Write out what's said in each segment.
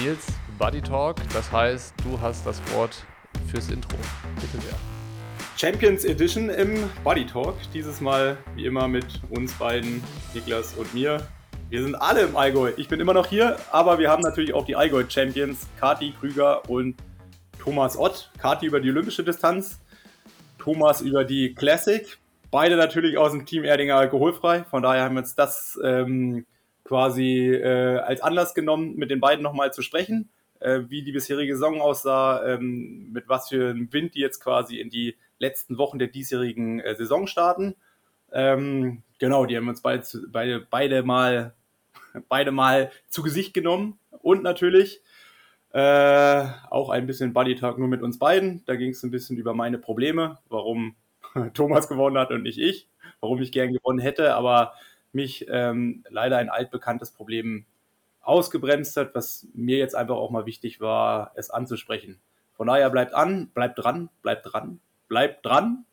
Nils, Buddy Talk, das heißt, du hast das Wort fürs Intro. Bitte sehr. Champions Edition im Buddy Talk. Dieses Mal wie immer mit uns beiden, Niklas und mir. Wir sind alle im Allgäu. Ich bin immer noch hier, aber wir haben natürlich auch die Allgäu Champions, Kati Krüger und Thomas Ott. Kati über die olympische Distanz, Thomas über die Classic. Beide natürlich aus dem Team Erdinger alkoholfrei. Von daher haben wir uns das ähm, quasi äh, als Anlass genommen, mit den beiden nochmal zu sprechen, äh, wie die bisherige Saison aussah, ähm, mit was für einem Wind die jetzt quasi in die letzten Wochen der diesjährigen äh, Saison starten. Ähm, genau, die haben uns beide, beide, beide, mal, beide mal zu Gesicht genommen und natürlich äh, auch ein bisschen Buddy Talk nur mit uns beiden. Da ging es ein bisschen über meine Probleme, warum Thomas gewonnen hat und nicht ich, warum ich gern gewonnen hätte, aber mich ähm, leider ein altbekanntes Problem ausgebremst hat, was mir jetzt einfach auch mal wichtig war, es anzusprechen. Von daher bleibt an, bleibt dran, bleibt dran, bleibt dran.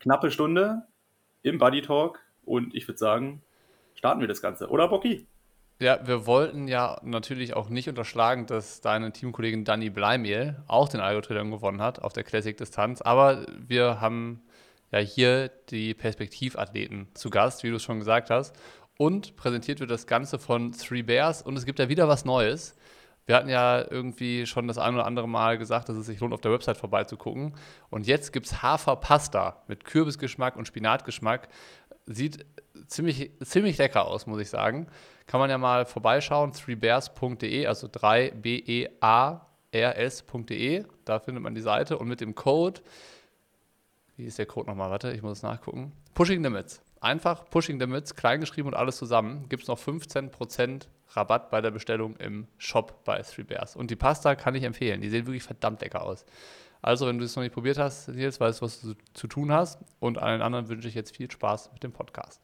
Knappe Stunde im Buddy Talk und ich würde sagen, starten wir das Ganze. Oder Bocky? Ja, wir wollten ja natürlich auch nicht unterschlagen, dass deine Teamkollegin Dani Bleimehl auch den Algo-Triathlon gewonnen hat auf der Classic-Distanz. Aber wir haben ja hier die Perspektivathleten zu Gast, wie du es schon gesagt hast. Und präsentiert wird das Ganze von Three Bears und es gibt ja wieder was Neues. Wir hatten ja irgendwie schon das ein oder andere Mal gesagt, dass es sich lohnt, auf der Website vorbeizugucken. Und jetzt gibt es Haferpasta mit Kürbisgeschmack und Spinatgeschmack. Sieht ziemlich, ziemlich lecker aus, muss ich sagen. Kann man ja mal vorbeischauen, threebears.de, also 3-B-E-A-R-S.de. Da findet man die Seite. Und mit dem Code wie ist der Code nochmal? Warte, ich muss es nachgucken. Pushing Limits. Einfach Pushing Limits, kleingeschrieben und alles zusammen. Gibt es noch 15% Rabatt bei der Bestellung im Shop bei Three Bears. Und die Pasta kann ich empfehlen. Die sehen wirklich verdammt lecker aus. Also, wenn du es noch nicht probiert hast, Nils, weißt du, was du zu tun hast. Und allen anderen wünsche ich jetzt viel Spaß mit dem Podcast.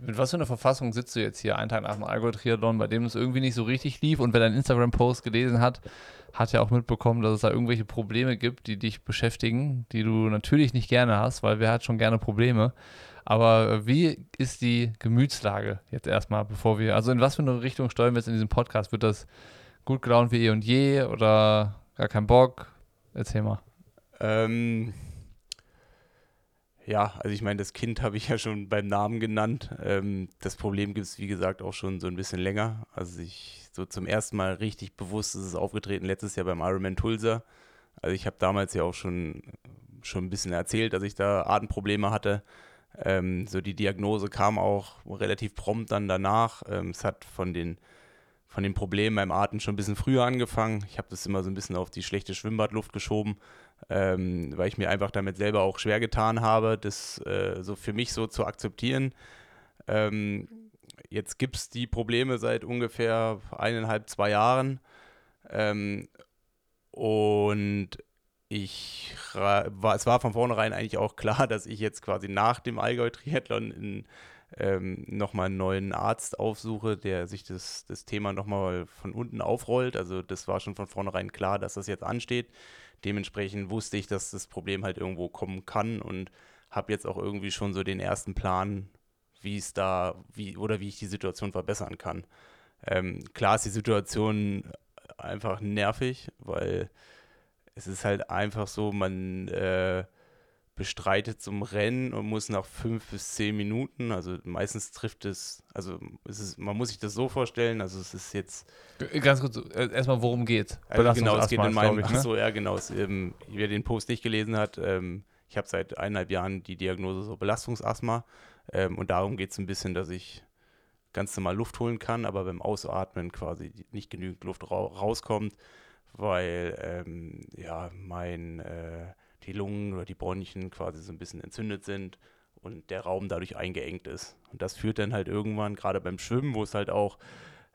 Mit was für einer Verfassung sitzt du jetzt hier einen Tag nach dem Allgäu-Triathlon, bei dem es irgendwie nicht so richtig lief und wer deinen Instagram-Post gelesen hat, hat ja auch mitbekommen, dass es da irgendwelche Probleme gibt, die dich beschäftigen, die du natürlich nicht gerne hast, weil wer hat schon gerne Probleme. Aber wie ist die Gemütslage jetzt erstmal, bevor wir, also in was für eine Richtung steuern wir jetzt in diesem Podcast? Wird das gut gelaunt wie eh und je oder gar kein Bock? Erzähl mal. Ähm, ja, also ich meine, das Kind habe ich ja schon beim Namen genannt. Ähm, das Problem gibt es, wie gesagt, auch schon so ein bisschen länger. Also ich so zum ersten Mal richtig bewusst ist es aufgetreten letztes Jahr beim Ironman Tulsa. Also ich habe damals ja auch schon, schon ein bisschen erzählt, dass ich da Atemprobleme hatte. Ähm, so die Diagnose kam auch relativ prompt dann danach. Ähm, es hat von den, von den Problemen beim Atem schon ein bisschen früher angefangen. Ich habe das immer so ein bisschen auf die schlechte Schwimmbadluft geschoben ähm, weil ich mir einfach damit selber auch schwer getan habe, das äh, so für mich so zu akzeptieren. Ähm, jetzt gibt es die Probleme seit ungefähr eineinhalb, zwei Jahren. Ähm, und ich war, es war von vornherein eigentlich auch klar, dass ich jetzt quasi nach dem Allgäu-Triathlon ähm, nochmal einen neuen Arzt aufsuche, der sich das, das Thema nochmal von unten aufrollt. Also das war schon von vornherein klar, dass das jetzt ansteht dementsprechend wusste ich, dass das Problem halt irgendwo kommen kann und habe jetzt auch irgendwie schon so den ersten Plan, wie es da, wie oder wie ich die Situation verbessern kann. Ähm, klar ist die Situation einfach nervig, weil es ist halt einfach so, man äh, bestreitet zum Rennen und muss nach fünf bis zehn Minuten, also meistens trifft es, also es ist, man muss sich das so vorstellen, also es ist jetzt. Ganz kurz, äh, erstmal, worum geht's? Also genau, es geht in meinem, ich, ne? achso, ja, genau, es, ähm, wer den Post nicht gelesen hat, ähm, ich habe seit eineinhalb Jahren die Diagnose so Belastungsasthma ähm, und darum geht es ein bisschen, dass ich ganz normal Luft holen kann, aber beim Ausatmen quasi nicht genügend Luft ra rauskommt, weil ähm, ja mein äh, die Lungen oder die Bronchien quasi so ein bisschen entzündet sind und der Raum dadurch eingeengt ist. Und das führt dann halt irgendwann, gerade beim Schwimmen, wo es halt auch,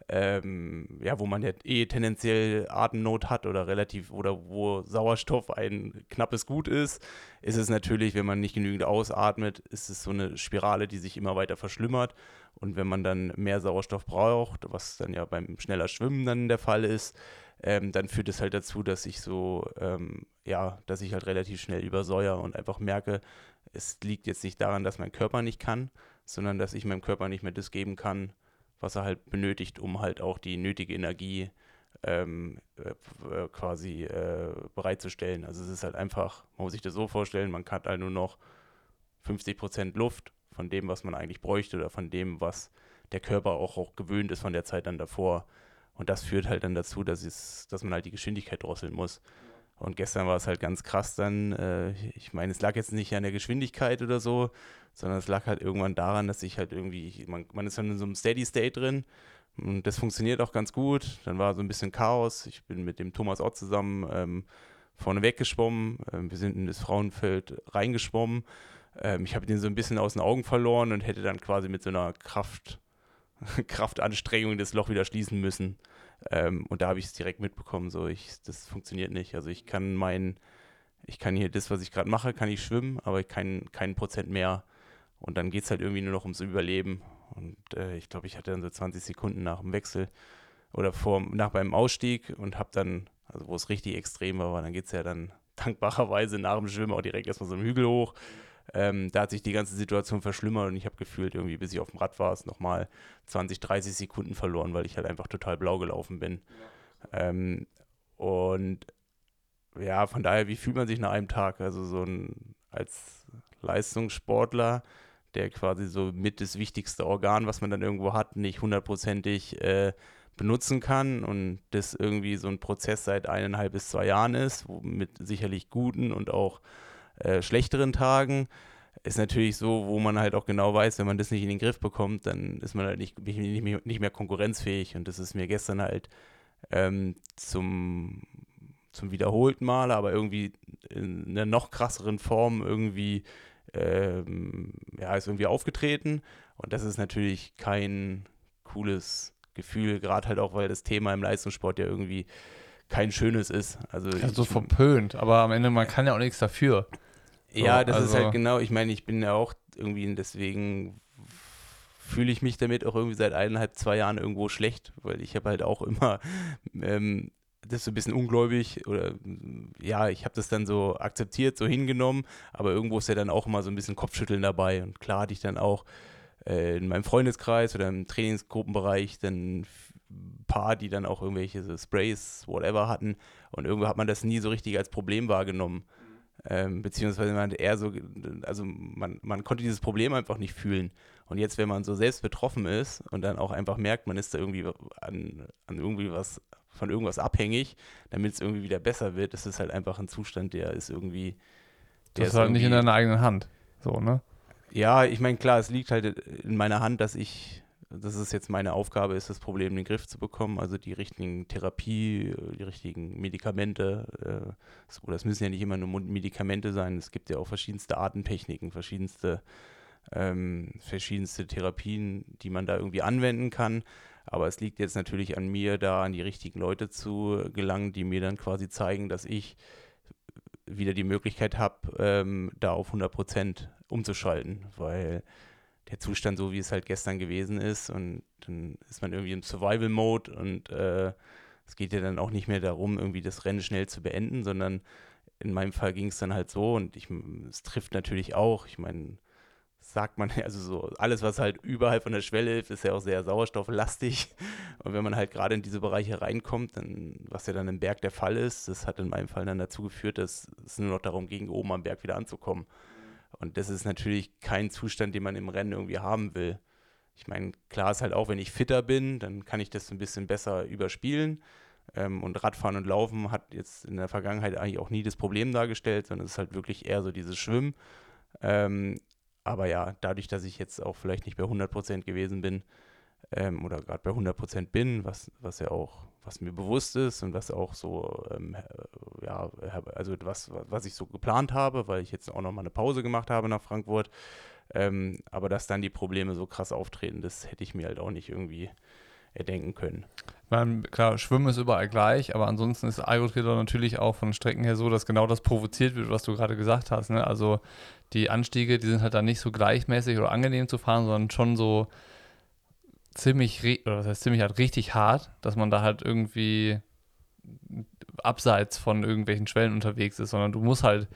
ähm, ja, wo man ja eh tendenziell Atemnot hat oder relativ, oder wo Sauerstoff ein knappes Gut ist, ist es natürlich, wenn man nicht genügend ausatmet, ist es so eine Spirale, die sich immer weiter verschlimmert. Und wenn man dann mehr Sauerstoff braucht, was dann ja beim schneller Schwimmen dann der Fall ist, ähm, dann führt es halt dazu, dass ich so, ähm, ja, dass ich halt relativ schnell übersäuer und einfach merke, es liegt jetzt nicht daran, dass mein Körper nicht kann, sondern dass ich meinem Körper nicht mehr das geben kann, was er halt benötigt, um halt auch die nötige Energie ähm, äh, quasi äh, bereitzustellen. Also es ist halt einfach, man muss sich das so vorstellen, man hat halt nur noch 50 Prozent Luft von dem, was man eigentlich bräuchte oder von dem, was der Körper auch, auch gewöhnt ist von der Zeit dann davor. Und das führt halt dann dazu, dass, es, dass man halt die Geschwindigkeit drosseln muss. Und gestern war es halt ganz krass dann. Äh, ich meine, es lag jetzt nicht an der Geschwindigkeit oder so, sondern es lag halt irgendwann daran, dass ich halt irgendwie, man, man ist dann in so einem Steady State drin und das funktioniert auch ganz gut. Dann war so ein bisschen Chaos. Ich bin mit dem Thomas Ott zusammen ähm, vorne weggeschwommen. Ähm, wir sind in das Frauenfeld reingeschwommen. Ähm, ich habe den so ein bisschen aus den Augen verloren und hätte dann quasi mit so einer Kraft, Kraftanstrengung das Loch wieder schließen müssen. Ähm, und da habe ich es direkt mitbekommen, so ich, das funktioniert nicht. Also ich kann mein, ich kann hier das, was ich gerade mache, kann ich schwimmen, aber keinen Prozent mehr. Und dann geht es halt irgendwie nur noch ums Überleben. Und äh, ich glaube, ich hatte dann so 20 Sekunden nach dem Wechsel oder vor, nach beim Ausstieg und habe dann, also wo es richtig extrem war, dann geht es ja dann dankbarerweise nach dem Schwimmen auch direkt erstmal so einen Hügel hoch. Ähm, da hat sich die ganze Situation verschlimmert und ich habe gefühlt, irgendwie, bis ich auf dem Rad war, es nochmal 20, 30 Sekunden verloren, weil ich halt einfach total blau gelaufen bin. Ähm, und ja, von daher, wie fühlt man sich nach einem Tag? Also so ein als Leistungssportler, der quasi so mit das wichtigste Organ, was man dann irgendwo hat, nicht hundertprozentig äh, benutzen kann und das irgendwie so ein Prozess seit eineinhalb bis zwei Jahren ist, mit sicherlich guten und auch äh, schlechteren Tagen, ist natürlich so, wo man halt auch genau weiß, wenn man das nicht in den Griff bekommt, dann ist man halt nicht, nicht, mehr, nicht mehr konkurrenzfähig. Und das ist mir gestern halt ähm, zum, zum wiederholten Mal, aber irgendwie in einer noch krasseren Form irgendwie, ähm, ja, ist irgendwie aufgetreten. Und das ist natürlich kein cooles Gefühl, gerade halt auch, weil das Thema im Leistungssport ja irgendwie kein schönes ist. Also ja, so verpönt, aber am Ende, man kann ja auch nichts dafür. Ja, das also ist halt genau, ich meine, ich bin ja auch irgendwie, deswegen fühle ich mich damit auch irgendwie seit eineinhalb, zwei Jahren irgendwo schlecht, weil ich habe halt auch immer ähm, das so ein bisschen ungläubig oder ja, ich habe das dann so akzeptiert, so hingenommen, aber irgendwo ist ja dann auch immer so ein bisschen Kopfschütteln dabei und klar hatte ich dann auch äh, in meinem Freundeskreis oder im Trainingsgruppenbereich dann paar, die dann auch irgendwelche Sprays, whatever hatten und irgendwo hat man das nie so richtig als Problem wahrgenommen. Ähm, beziehungsweise man eher so, also man, man konnte dieses Problem einfach nicht fühlen. Und jetzt, wenn man so selbst betroffen ist und dann auch einfach merkt, man ist da irgendwie an, an irgendwie was, von irgendwas abhängig, damit es irgendwie wieder besser wird, ist halt einfach ein Zustand, der ist irgendwie. Der das ist halt nicht in deiner eigenen Hand. So, ne? Ja, ich meine, klar, es liegt halt in meiner Hand, dass ich das ist jetzt meine Aufgabe, ist das Problem in den Griff zu bekommen, also die richtigen Therapie, die richtigen Medikamente. Äh, das müssen ja nicht immer nur Medikamente sein, es gibt ja auch verschiedenste Artentechniken, verschiedenste, ähm, verschiedenste Therapien, die man da irgendwie anwenden kann. Aber es liegt jetzt natürlich an mir, da an die richtigen Leute zu gelangen, die mir dann quasi zeigen, dass ich wieder die Möglichkeit habe, ähm, da auf 100 Prozent umzuschalten, weil der Zustand so, wie es halt gestern gewesen ist. Und dann ist man irgendwie im Survival-Mode und äh, es geht ja dann auch nicht mehr darum, irgendwie das Rennen schnell zu beenden, sondern in meinem Fall ging es dann halt so und ich, es trifft natürlich auch, ich meine, sagt man, also so alles, was halt überhalb von der Schwelle hilft, ist ja auch sehr sauerstofflastig. Und wenn man halt gerade in diese Bereiche reinkommt, dann, was ja dann im Berg der Fall ist, das hat in meinem Fall dann dazu geführt, dass es nur noch darum ging, oben am Berg wieder anzukommen. Und das ist natürlich kein Zustand, den man im Rennen irgendwie haben will. Ich meine, klar ist halt auch, wenn ich fitter bin, dann kann ich das ein bisschen besser überspielen. Ähm, und Radfahren und Laufen hat jetzt in der Vergangenheit eigentlich auch nie das Problem dargestellt, sondern es ist halt wirklich eher so dieses Schwimmen. Ähm, aber ja, dadurch, dass ich jetzt auch vielleicht nicht bei 100% gewesen bin ähm, oder gerade bei 100% bin, was, was ja auch was mir bewusst ist und was auch so, ähm, ja, also was, was ich so geplant habe, weil ich jetzt auch noch mal eine Pause gemacht habe nach Frankfurt. Ähm, aber dass dann die Probleme so krass auftreten, das hätte ich mir halt auch nicht irgendwie erdenken können. Meine, klar, Schwimmen ist überall gleich, aber ansonsten ist Algotriathlon natürlich auch von Strecken her so, dass genau das provoziert wird, was du gerade gesagt hast. Ne? Also die Anstiege, die sind halt dann nicht so gleichmäßig oder angenehm zu fahren, sondern schon so ziemlich, oder was heißt ziemlich halt richtig hart, dass man da halt irgendwie abseits von irgendwelchen Schwellen unterwegs ist, sondern du musst halt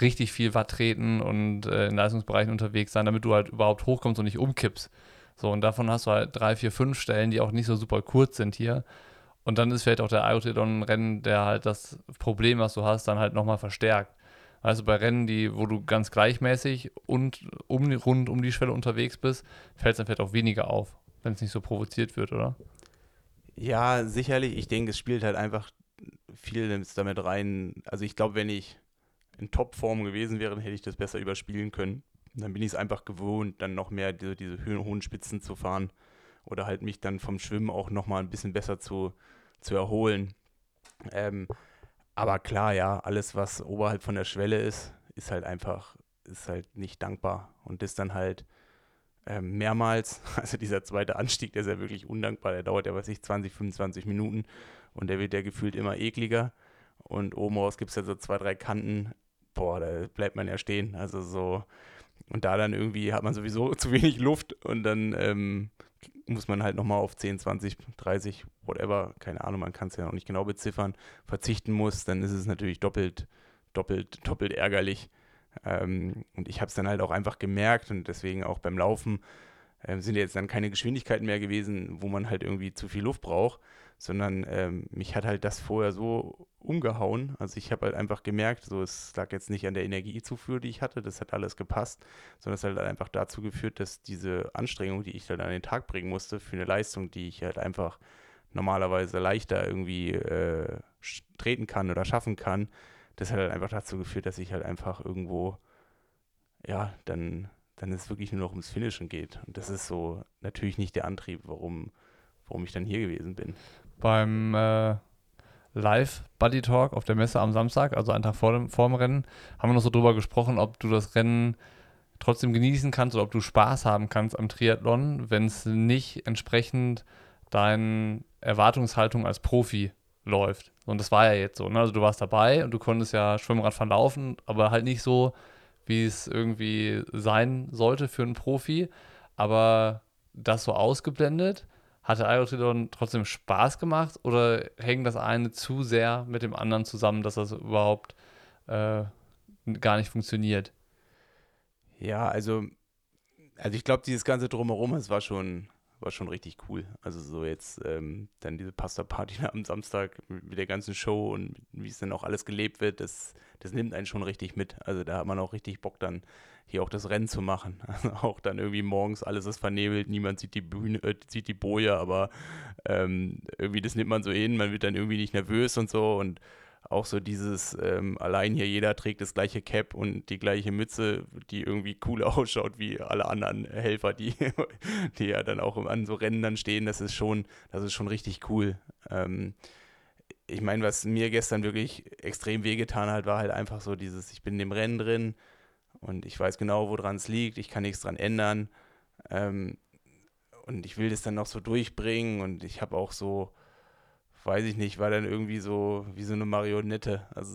richtig viel Watt treten und äh, in Leistungsbereichen unterwegs sein, damit du halt überhaupt hochkommst und nicht umkippst. So, und davon hast du halt drei, vier, fünf Stellen, die auch nicht so super kurz sind hier. Und dann ist vielleicht auch der Iotedon-Rennen, der halt das Problem, was du hast, dann halt nochmal verstärkt. Also bei Rennen, die, wo du ganz gleichmäßig und um, rund um die Schwelle unterwegs bist, fällt es dann vielleicht auch weniger auf, wenn es nicht so provoziert wird, oder? Ja, sicherlich. Ich denke, es spielt halt einfach viel damit rein. Also ich glaube, wenn ich in Topform gewesen wäre, hätte ich das besser überspielen können. dann bin ich es einfach gewohnt, dann noch mehr diese, diese hohen Spitzen zu fahren oder halt mich dann vom Schwimmen auch nochmal ein bisschen besser zu, zu erholen. Ähm, aber klar, ja, alles, was oberhalb von der Schwelle ist, ist halt einfach, ist halt nicht dankbar. Und das dann halt ähm, mehrmals, also dieser zweite Anstieg, der ist ja wirklich undankbar, der dauert ja, weiß ich, 20, 25 Minuten. Und der wird ja gefühlt immer ekliger. Und oben raus gibt es ja so zwei, drei Kanten, boah, da bleibt man ja stehen. Also so, und da dann irgendwie hat man sowieso zu wenig Luft. Und dann ähm, muss man halt nochmal auf 10, 20, 30, whatever, keine Ahnung, man kann es ja noch nicht genau beziffern, verzichten muss, dann ist es natürlich doppelt, doppelt, doppelt ärgerlich. Ähm, und ich habe es dann halt auch einfach gemerkt und deswegen auch beim Laufen äh, sind jetzt dann keine Geschwindigkeiten mehr gewesen, wo man halt irgendwie zu viel Luft braucht, sondern ähm, mich hat halt das vorher so umgehauen. Also ich habe halt einfach gemerkt, so es lag jetzt nicht an der Energiezufuhr, die ich hatte, das hat alles gepasst, sondern es hat halt einfach dazu geführt, dass diese Anstrengung, die ich dann an den Tag bringen musste, für eine Leistung, die ich halt einfach normalerweise leichter irgendwie äh, treten kann oder schaffen kann, das hat halt einfach dazu geführt, dass ich halt einfach irgendwo, ja, dann, dann es wirklich nur noch ums Finishen geht. Und das ist so natürlich nicht der Antrieb, warum, warum ich dann hier gewesen bin beim äh, Live-Buddy Talk auf der Messe am Samstag, also einen Tag vor dem, vor dem Rennen, haben wir noch so drüber gesprochen, ob du das Rennen trotzdem genießen kannst oder ob du Spaß haben kannst am Triathlon, wenn es nicht entsprechend deinen Erwartungshaltung als Profi läuft. Und das war ja jetzt so. Ne? Also du warst dabei und du konntest ja Schwimmrad verlaufen, aber halt nicht so, wie es irgendwie sein sollte für einen Profi. Aber das so ausgeblendet hat der Aerotriathlon trotzdem Spaß gemacht oder hängt das eine zu sehr mit dem anderen zusammen, dass das überhaupt äh, gar nicht funktioniert? Ja, also, also ich glaube, dieses ganze Drumherum, es war schon, war schon richtig cool. Also so jetzt ähm, dann diese Pasta-Party am Samstag mit der ganzen Show und wie es dann auch alles gelebt wird, das, das nimmt einen schon richtig mit. Also da hat man auch richtig Bock dann hier auch das Rennen zu machen. Also auch dann irgendwie morgens alles ist vernebelt, niemand sieht die Bühne, äh, sieht die Boje, aber ähm, irgendwie das nimmt man so hin, man wird dann irgendwie nicht nervös und so und auch so dieses, ähm, allein hier jeder trägt das gleiche Cap und die gleiche Mütze, die irgendwie cool ausschaut wie alle anderen Helfer, die, die ja dann auch an so Rennen dann stehen, das ist schon, das ist schon richtig cool. Ähm, ich meine, was mir gestern wirklich extrem wehgetan hat, war halt einfach so dieses, ich bin in dem Rennen drin, und ich weiß genau, woran es liegt, ich kann nichts dran ändern. Ähm, und ich will das dann noch so durchbringen und ich habe auch so, weiß ich nicht, war dann irgendwie so wie so eine Marionette. Also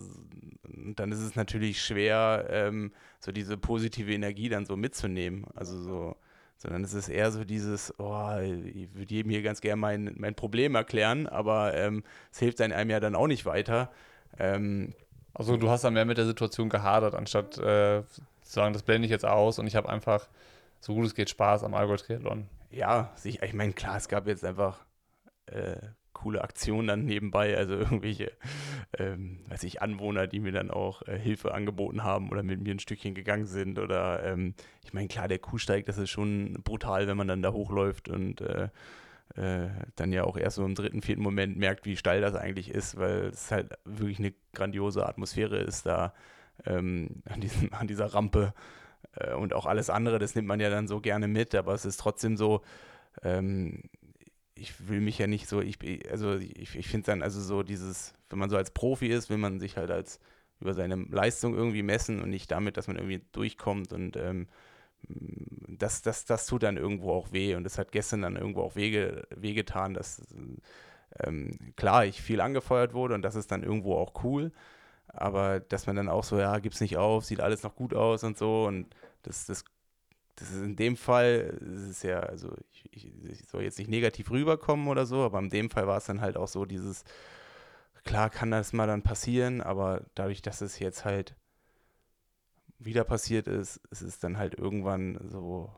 dann ist es natürlich schwer, ähm, so diese positive Energie dann so mitzunehmen. Also so, sondern es ist eher so dieses, oh, ich würde jedem hier ganz gerne mein, mein Problem erklären, aber ähm, es hilft einem ja dann auch nicht weiter. Ähm, also du hast dann mehr mit der Situation gehadert, anstatt äh, zu sagen, das blende ich jetzt aus und ich habe einfach, so gut es geht, Spaß am Allgäu Triathlon. Ja, ich, ich meine, klar, es gab jetzt einfach äh, coole Aktionen dann nebenbei, also irgendwelche, ähm, weiß ich, Anwohner, die mir dann auch äh, Hilfe angeboten haben oder mit mir ein Stückchen gegangen sind oder ähm, ich meine, klar, der Kuhsteig, das ist schon brutal, wenn man dann da hochläuft und äh, äh, dann ja auch erst so im dritten, vierten Moment merkt, wie steil das eigentlich ist, weil es halt wirklich eine grandiose Atmosphäre ist da ähm, an, diesem, an dieser Rampe. Äh, und auch alles andere, das nimmt man ja dann so gerne mit, aber es ist trotzdem so, ähm, ich will mich ja nicht so, ich, also ich, ich finde dann, also so dieses, wenn man so als Profi ist, will man sich halt als über seine Leistung irgendwie messen und nicht damit, dass man irgendwie durchkommt und ähm, das, das, das tut dann irgendwo auch weh und das hat gestern dann irgendwo auch weh, wehgetan, dass ähm, klar ich viel angefeuert wurde und das ist dann irgendwo auch cool, aber dass man dann auch so, ja, gib's nicht auf, sieht alles noch gut aus und so und das, das, das ist in dem Fall, das ist ja, also ich, ich, ich soll jetzt nicht negativ rüberkommen oder so, aber in dem Fall war es dann halt auch so dieses, klar kann das mal dann passieren, aber dadurch, dass es jetzt halt wieder passiert ist, ist es dann halt irgendwann so,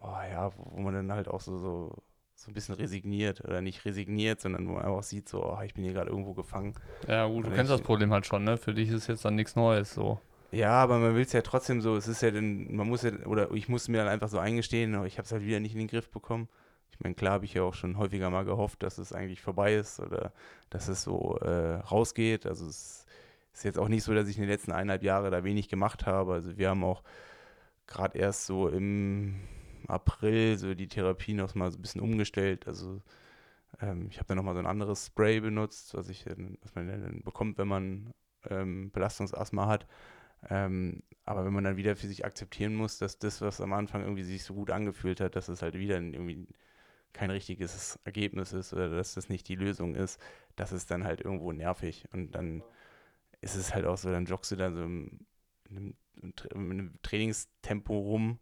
oh ja, wo man dann halt auch so, so, so ein bisschen resigniert oder nicht resigniert, sondern wo man einfach sieht, so, oh, ich bin hier gerade irgendwo gefangen. Ja, gut, du kennst das Problem halt schon, ne? Für dich ist jetzt dann nichts Neues so. Ja, aber man will es ja trotzdem so, es ist ja dann, man muss ja, oder ich muss mir dann einfach so eingestehen, ich habe es halt wieder nicht in den Griff bekommen. Ich meine, klar habe ich ja auch schon häufiger mal gehofft, dass es eigentlich vorbei ist oder dass es so äh, rausgeht. Also es ist jetzt auch nicht so, dass ich in den letzten eineinhalb Jahre da wenig gemacht habe. Also wir haben auch gerade erst so im April so die Therapie noch mal so ein bisschen umgestellt. Also ähm, ich habe dann noch mal so ein anderes Spray benutzt, was, ich, was man dann bekommt, wenn man ähm, Belastungsasthma hat. Ähm, aber wenn man dann wieder für sich akzeptieren muss, dass das, was am Anfang irgendwie sich so gut angefühlt hat, dass es halt wieder irgendwie kein richtiges Ergebnis ist oder dass das nicht die Lösung ist, das ist dann halt irgendwo nervig. Und dann ist es halt auch so, dann joggst du da so im, in einem, Trainingstempo rum.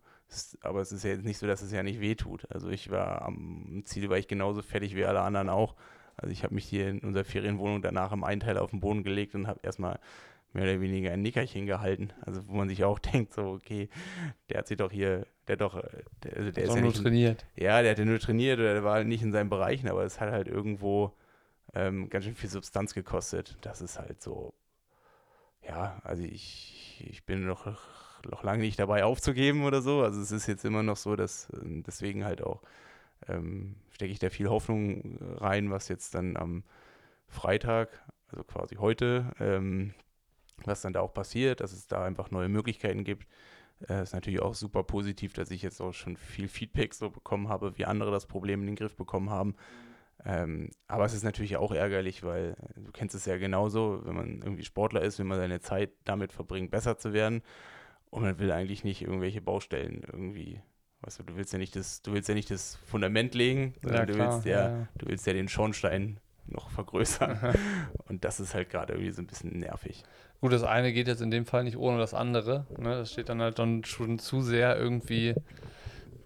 Aber es ist ja jetzt nicht so, dass es ja nicht wehtut. Also ich war am Ziel, war ich genauso fertig wie alle anderen auch. Also ich habe mich hier in unserer Ferienwohnung danach im Einteiler auf den Boden gelegt und habe erstmal mehr oder weniger ein Nickerchen gehalten. Also wo man sich auch denkt, so, okay, der hat sich doch hier, der hat doch, der, also der Der ist ja nur nicht, trainiert. ja, der hat ja nur trainiert oder der war halt nicht in seinen Bereichen, aber es hat halt irgendwo ähm, ganz schön viel Substanz gekostet. Das ist halt so, ja, also ich, ich bin noch, noch lange nicht dabei aufzugeben oder so. Also es ist jetzt immer noch so, dass ähm, deswegen halt auch ähm, stecke ich da viel Hoffnung rein, was jetzt dann am Freitag, also quasi heute, ähm, was dann da auch passiert, dass es da einfach neue Möglichkeiten gibt. Äh, ist natürlich auch super positiv, dass ich jetzt auch schon viel Feedback so bekommen habe, wie andere das Problem in den Griff bekommen haben. Ähm, aber es ist natürlich auch ärgerlich, weil äh, du kennst es ja genauso, wenn man irgendwie Sportler ist, will man seine Zeit damit verbringen, besser zu werden. Und man will eigentlich nicht irgendwelche Baustellen irgendwie, weißt du, du willst ja nicht das, du willst ja nicht das Fundament legen, sondern du willst ja, du willst ja den Schornstein noch vergrößern. Und das ist halt gerade irgendwie so ein bisschen nervig. Gut, das eine geht jetzt in dem Fall nicht ohne das andere. Ne? Das steht dann halt dann schon zu sehr irgendwie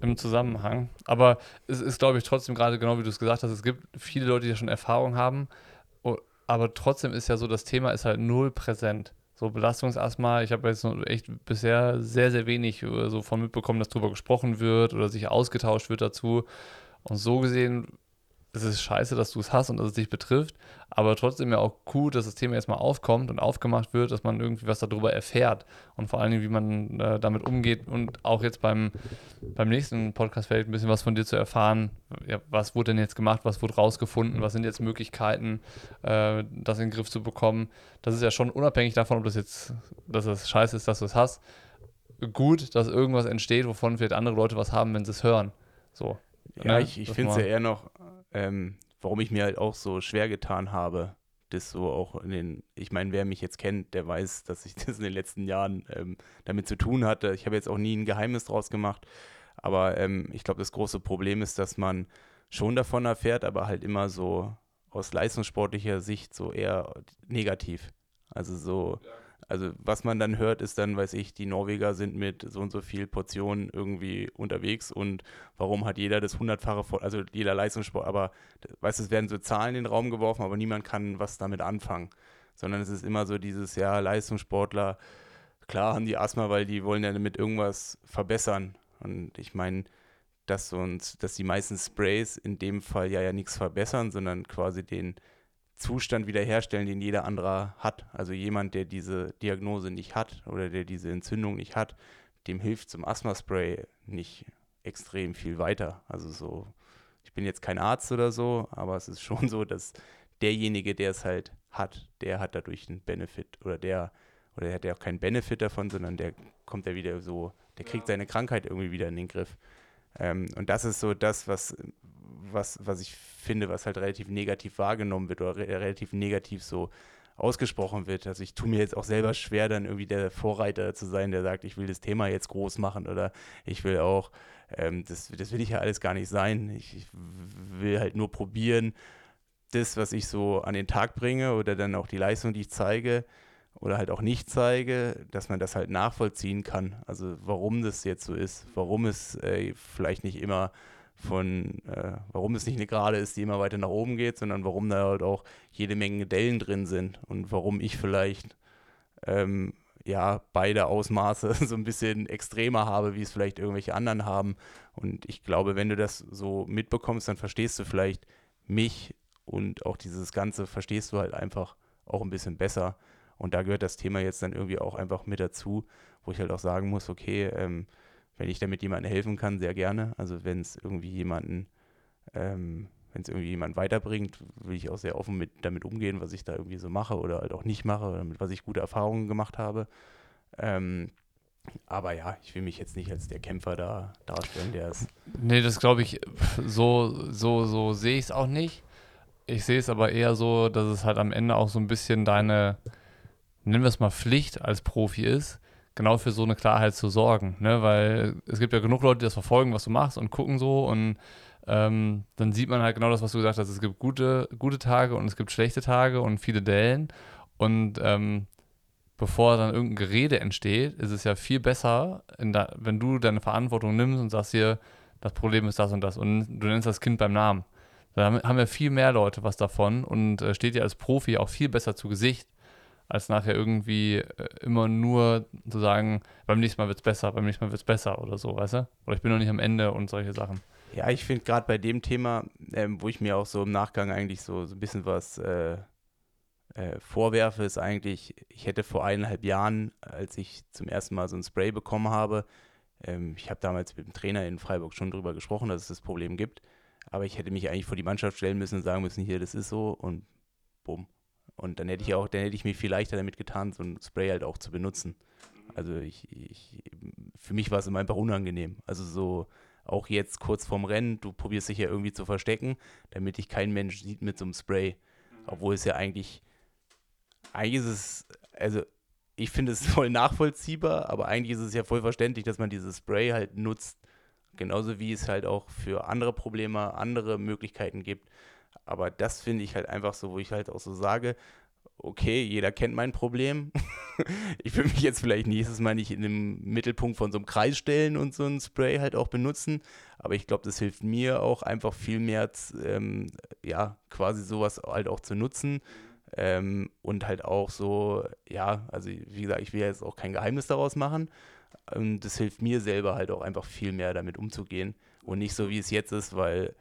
im Zusammenhang. Aber es ist, glaube ich, trotzdem gerade genau wie du es gesagt hast, es gibt viele Leute, die ja schon Erfahrung haben. Aber trotzdem ist ja so, das Thema ist halt null präsent. So Belastungsasthma, ich habe jetzt echt bisher sehr, sehr wenig äh, so von mitbekommen, dass darüber gesprochen wird oder sich ausgetauscht wird dazu. Und so gesehen es ist scheiße, dass du es hast und dass es dich betrifft, aber trotzdem ja auch cool, dass das Thema jetzt mal aufkommt und aufgemacht wird, dass man irgendwie was darüber erfährt und vor allen Dingen, wie man äh, damit umgeht und auch jetzt beim, beim nächsten Podcast vielleicht ein bisschen was von dir zu erfahren. Ja, was wurde denn jetzt gemacht, was wurde rausgefunden, was sind jetzt Möglichkeiten, äh, das in den Griff zu bekommen. Das ist ja schon unabhängig davon, ob das jetzt, dass es scheiße ist, dass du es hast, gut, dass irgendwas entsteht, wovon vielleicht andere Leute was haben, wenn sie es hören. So. Ja, Ne? ich, ich finde es ja eher noch, ähm, warum ich mir halt auch so schwer getan habe, das so auch in den, ich meine, wer mich jetzt kennt, der weiß, dass ich das in den letzten Jahren ähm, damit zu tun hatte. Ich habe jetzt auch nie ein Geheimnis draus gemacht, aber ähm, ich glaube, das große Problem ist, dass man schon davon erfährt, aber halt immer so aus leistungssportlicher Sicht so eher negativ. Also so, also was man dann hört, ist dann, weiß ich, die Norweger sind mit so und so viel Portionen irgendwie unterwegs und warum hat jeder das hundertfache, also jeder Leistungssport, aber weißt du, es werden so Zahlen in den Raum geworfen, aber niemand kann was damit anfangen. Sondern es ist immer so dieses, ja, Leistungssportler, klar haben die Asthma, weil die wollen ja damit irgendwas verbessern. Und ich meine, dass dass die meisten Sprays in dem Fall ja ja nichts verbessern, sondern quasi den Zustand wiederherstellen, den jeder andere hat. Also jemand, der diese Diagnose nicht hat oder der diese Entzündung nicht hat, dem hilft zum Asthma-Spray nicht extrem viel weiter. Also so, ich bin jetzt kein Arzt oder so, aber es ist schon so, dass derjenige, der es halt hat, der hat dadurch einen Benefit oder der, oder der hat ja auch keinen Benefit davon, sondern der kommt ja wieder so, der kriegt seine Krankheit irgendwie wieder in den Griff. Ähm, und das ist so das, was, was, was ich finde, was halt relativ negativ wahrgenommen wird oder re relativ negativ so ausgesprochen wird. Also ich tue mir jetzt auch selber schwer, dann irgendwie der Vorreiter zu sein, der sagt, ich will das Thema jetzt groß machen oder ich will auch, ähm, das, das will ich ja alles gar nicht sein. Ich, ich will halt nur probieren, das, was ich so an den Tag bringe oder dann auch die Leistung, die ich zeige oder halt auch nicht zeige, dass man das halt nachvollziehen kann. Also warum das jetzt so ist, warum es äh, vielleicht nicht immer von, äh, warum es nicht eine Gerade ist, die immer weiter nach oben geht, sondern warum da halt auch jede Menge Dellen drin sind und warum ich vielleicht ähm, ja, beide Ausmaße so ein bisschen extremer habe, wie es vielleicht irgendwelche anderen haben. Und ich glaube, wenn du das so mitbekommst, dann verstehst du vielleicht mich und auch dieses Ganze verstehst du halt einfach auch ein bisschen besser. Und da gehört das Thema jetzt dann irgendwie auch einfach mit dazu, wo ich halt auch sagen muss, okay, ähm, wenn ich damit jemandem helfen kann, sehr gerne. Also wenn es irgendwie jemanden, ähm, wenn es irgendwie jemand weiterbringt, will ich auch sehr offen mit, damit umgehen, was ich da irgendwie so mache oder halt auch nicht mache oder mit was ich gute Erfahrungen gemacht habe. Ähm, aber ja, ich will mich jetzt nicht als der Kämpfer da darstellen, der ist. Nee, das glaube ich, so, so, so sehe ich es auch nicht. Ich sehe es aber eher so, dass es halt am Ende auch so ein bisschen deine, nennen wir es mal Pflicht als Profi ist, genau für so eine Klarheit zu sorgen. Ne? Weil es gibt ja genug Leute, die das verfolgen, was du machst und gucken so und ähm, dann sieht man halt genau das, was du gesagt hast. Es gibt gute, gute Tage und es gibt schlechte Tage und viele Dellen. Und ähm, bevor dann irgendein Gerede entsteht, ist es ja viel besser, da, wenn du deine Verantwortung nimmst und sagst hier, das Problem ist das und das und du nennst das Kind beim Namen. Da haben ja viel mehr Leute was davon und äh, steht dir als Profi auch viel besser zu Gesicht, als nachher irgendwie äh, immer nur zu sagen, beim nächsten Mal wird es besser, beim nächsten Mal wird es besser oder so, weißt du? Oder ich bin noch nicht am Ende und solche Sachen. Ja, ich finde gerade bei dem Thema, ähm, wo ich mir auch so im Nachgang eigentlich so, so ein bisschen was äh, äh, vorwerfe, ist eigentlich, ich hätte vor eineinhalb Jahren, als ich zum ersten Mal so ein Spray bekommen habe, ähm, ich habe damals mit dem Trainer in Freiburg schon drüber gesprochen, dass es das Problem gibt, aber ich hätte mich eigentlich vor die Mannschaft stellen müssen und sagen müssen, hier, das ist so und bumm. Und dann hätte ich auch, dann hätte ich mir viel leichter damit getan, so ein Spray halt auch zu benutzen. Also ich, ich für mich war es immer einfach unangenehm. Also so, auch jetzt kurz vorm Rennen, du probierst dich ja irgendwie zu verstecken, damit dich kein Mensch sieht mit so einem Spray. Obwohl es ja eigentlich eigentlich ist es, also ich finde es voll nachvollziehbar, aber eigentlich ist es ja voll verständlich, dass man dieses Spray halt nutzt. Genauso wie es halt auch für andere Probleme andere Möglichkeiten gibt. Aber das finde ich halt einfach so, wo ich halt auch so sage, okay, jeder kennt mein Problem. ich will mich jetzt vielleicht nächstes Mal nicht in den Mittelpunkt von so einem Kreis stellen und so ein Spray halt auch benutzen. Aber ich glaube, das hilft mir auch einfach viel mehr, ähm, ja, quasi sowas halt auch zu nutzen ähm, und halt auch so, ja, also wie gesagt, ich will jetzt auch kein Geheimnis daraus machen. Und das hilft mir selber halt auch einfach viel mehr damit umzugehen. Und nicht so, wie es jetzt ist, weil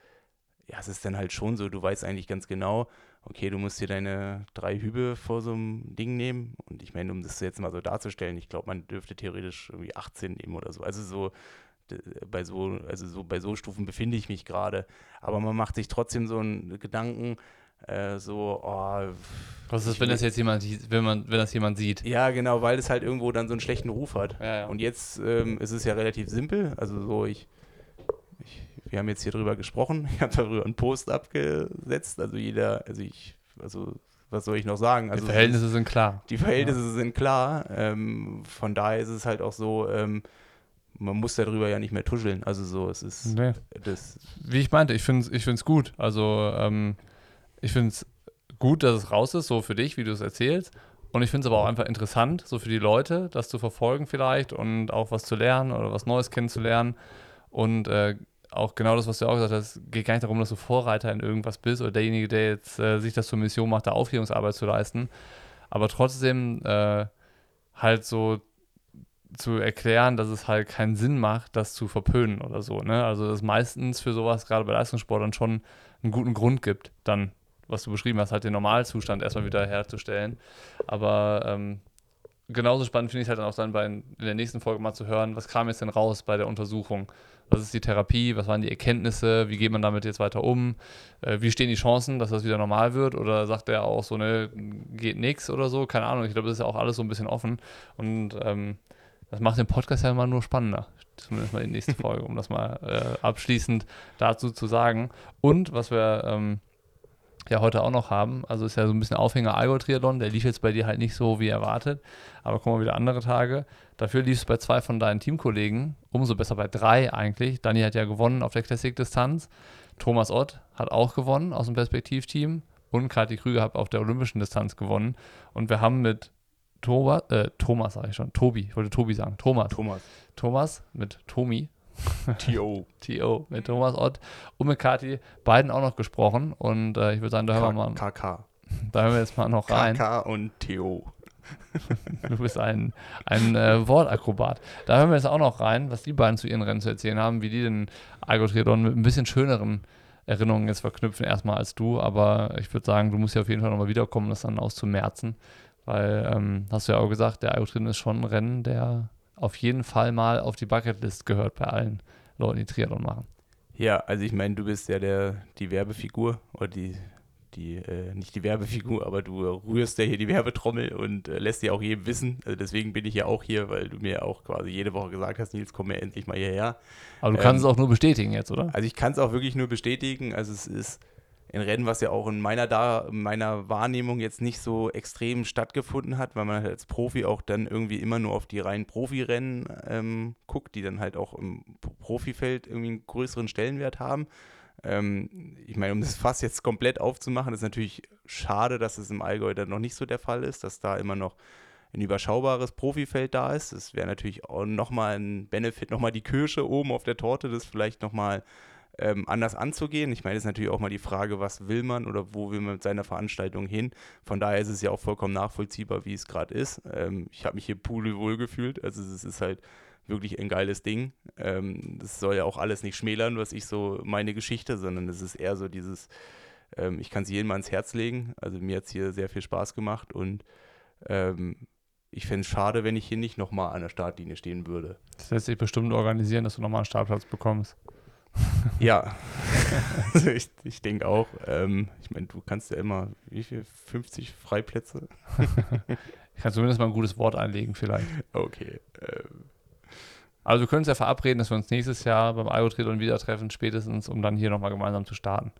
ja, es ist dann halt schon so, du weißt eigentlich ganz genau, okay, du musst dir deine drei Hübe vor so einem Ding nehmen. Und ich meine, um das jetzt mal so darzustellen, ich glaube, man dürfte theoretisch irgendwie 18 nehmen oder so. Also so bei so, also so bei so Stufen befinde ich mich gerade. Aber man macht sich trotzdem so einen Gedanken, äh, so, oh, Was ist, wenn das jetzt jemand, wenn man, wenn das jemand sieht? Ja, genau, weil es halt irgendwo dann so einen schlechten Ruf hat. Ja, ja. Und jetzt ähm, ist es ja relativ simpel. Also so, ich, ich wir haben jetzt hier drüber gesprochen, ich habe darüber einen Post abgesetzt. Also jeder, also ich, also was soll ich noch sagen? Also die Verhältnisse sind klar. Die Verhältnisse ja. sind klar. Ähm, von daher ist es halt auch so, ähm, man muss darüber ja nicht mehr tuscheln. Also so, es ist nee. das. Wie ich meinte, ich finde es ich find's gut. Also ähm, ich finde es gut, dass es raus ist, so für dich, wie du es erzählst. Und ich finde es aber auch einfach interessant, so für die Leute, das zu verfolgen vielleicht und auch was zu lernen oder was Neues kennenzulernen. Und äh, auch genau das, was du auch gesagt hast, geht gar nicht darum, dass du Vorreiter in irgendwas bist oder derjenige, der jetzt äh, sich das zur Mission macht, da Aufklärungsarbeit zu leisten. Aber trotzdem äh, halt so zu erklären, dass es halt keinen Sinn macht, das zu verpönen oder so. Ne? Also dass es meistens für sowas, gerade bei Leistungssportlern, schon einen guten Grund gibt, dann was du beschrieben hast, halt den Normalzustand erstmal wieder herzustellen. Aber ähm, genauso spannend finde ich halt dann auch dann bei, in der nächsten Folge mal zu hören, was kam jetzt denn raus bei der Untersuchung? Was ist die Therapie? Was waren die Erkenntnisse? Wie geht man damit jetzt weiter um? Äh, wie stehen die Chancen, dass das wieder normal wird? Oder sagt er auch so, ne, geht nichts oder so? Keine Ahnung. Ich glaube, das ist ja auch alles so ein bisschen offen. Und ähm, das macht den Podcast ja immer nur spannender. Zumindest mal die nächste Folge, um das mal äh, abschließend dazu zu sagen. Und was wir ähm, ja heute auch noch haben. Also ist ja so ein bisschen Aufhänger Allgäu-Triathlon. Der lief jetzt bei dir halt nicht so wie erwartet. Aber kommen wir wieder andere Tage. Dafür lief es bei zwei von deinen Teamkollegen. Umso besser bei drei eigentlich. Dani hat ja gewonnen auf der Classic-Distanz. Thomas Ott hat auch gewonnen aus dem Perspektivteam. Und Kathi Krüger hat auf der olympischen Distanz gewonnen. Und wir haben mit Thomas, äh, Thomas sage ich schon, Tobi, ich wollte Tobi sagen, Thomas. Thomas. Thomas mit Tomi T.O. T.O. mit Thomas Ott und mit Kati, beiden auch noch gesprochen. Und äh, ich würde sagen, da hören wir mal. KK. Da hören wir jetzt mal noch rein. KK und T.O. du bist ein, ein äh, Wortakrobat. Da hören wir jetzt auch noch rein, was die beiden zu ihren Rennen zu erzählen haben, wie die den Algo-Triathlon mit ein bisschen schöneren Erinnerungen jetzt verknüpfen, erstmal als du. Aber ich würde sagen, du musst ja auf jeden Fall nochmal wiederkommen, das dann auszumerzen. Weil, ähm, hast du ja auch gesagt, der Algo-Triathlon ist schon ein Rennen, der auf jeden Fall mal auf die Bucketlist gehört bei allen Leuten, die Triathlon machen. Ja, also ich meine, du bist ja der, die Werbefigur oder die, die äh, nicht die Werbefigur, aber du rührst ja hier die Werbetrommel und äh, lässt ja auch jedem wissen. Also deswegen bin ich ja auch hier, weil du mir auch quasi jede Woche gesagt hast, Nils, komm mir endlich mal hierher. Aber du kannst ähm, es auch nur bestätigen jetzt, oder? Also ich kann es auch wirklich nur bestätigen. Also es ist ein Rennen, was ja auch in meiner, da meiner Wahrnehmung jetzt nicht so extrem stattgefunden hat, weil man halt als Profi auch dann irgendwie immer nur auf die reinen Profirennen ähm, guckt, die dann halt auch im Profifeld irgendwie einen größeren Stellenwert haben. Ähm, ich meine, um das Fass jetzt komplett aufzumachen, ist natürlich schade, dass es im Allgäu dann noch nicht so der Fall ist, dass da immer noch ein überschaubares Profifeld da ist. Das wäre natürlich auch nochmal ein Benefit, nochmal die Kirsche oben auf der Torte, das vielleicht nochmal ähm, anders anzugehen. Ich meine, es ist natürlich auch mal die Frage, was will man oder wo will man mit seiner Veranstaltung hin. Von daher ist es ja auch vollkommen nachvollziehbar, wie es gerade ist. Ähm, ich habe mich hier pudelwohl gefühlt. Also es ist halt wirklich ein geiles Ding. Ähm, das soll ja auch alles nicht schmälern, was ich so meine Geschichte, sondern es ist eher so dieses, ähm, ich kann es jedem mal ins Herz legen. Also mir hat es hier sehr viel Spaß gemacht und ähm, ich fände es schade, wenn ich hier nicht nochmal an der Startlinie stehen würde. Das lässt sich bestimmt organisieren, dass du nochmal einen Startplatz bekommst. Ja, also ich, ich denke auch. Ähm, ich meine, du kannst ja immer, wie viel? 50 Freiplätze? ich kann zumindest mal ein gutes Wort einlegen, vielleicht. Okay. Ähm. Also wir können uns ja verabreden, dass wir uns nächstes Jahr beim Algo-Triathlon wieder treffen, spätestens, um dann hier nochmal gemeinsam zu starten.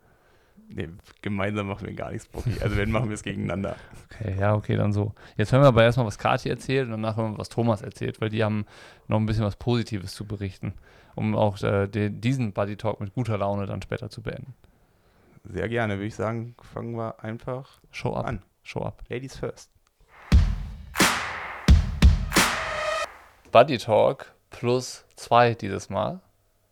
Nee, gemeinsam machen wir gar nichts, Bobby. Also wenn, machen wir es gegeneinander. Okay, ja, okay, dann so. Jetzt hören wir aber erstmal, was Kathi erzählt und danach hören wir, was Thomas erzählt, weil die haben noch ein bisschen was Positives zu berichten um auch äh, den, diesen Buddy Talk mit guter Laune dann später zu beenden. Sehr gerne, würde ich sagen, fangen wir einfach Show up. an. Show up. Ladies first. Buddy Talk plus zwei dieses Mal.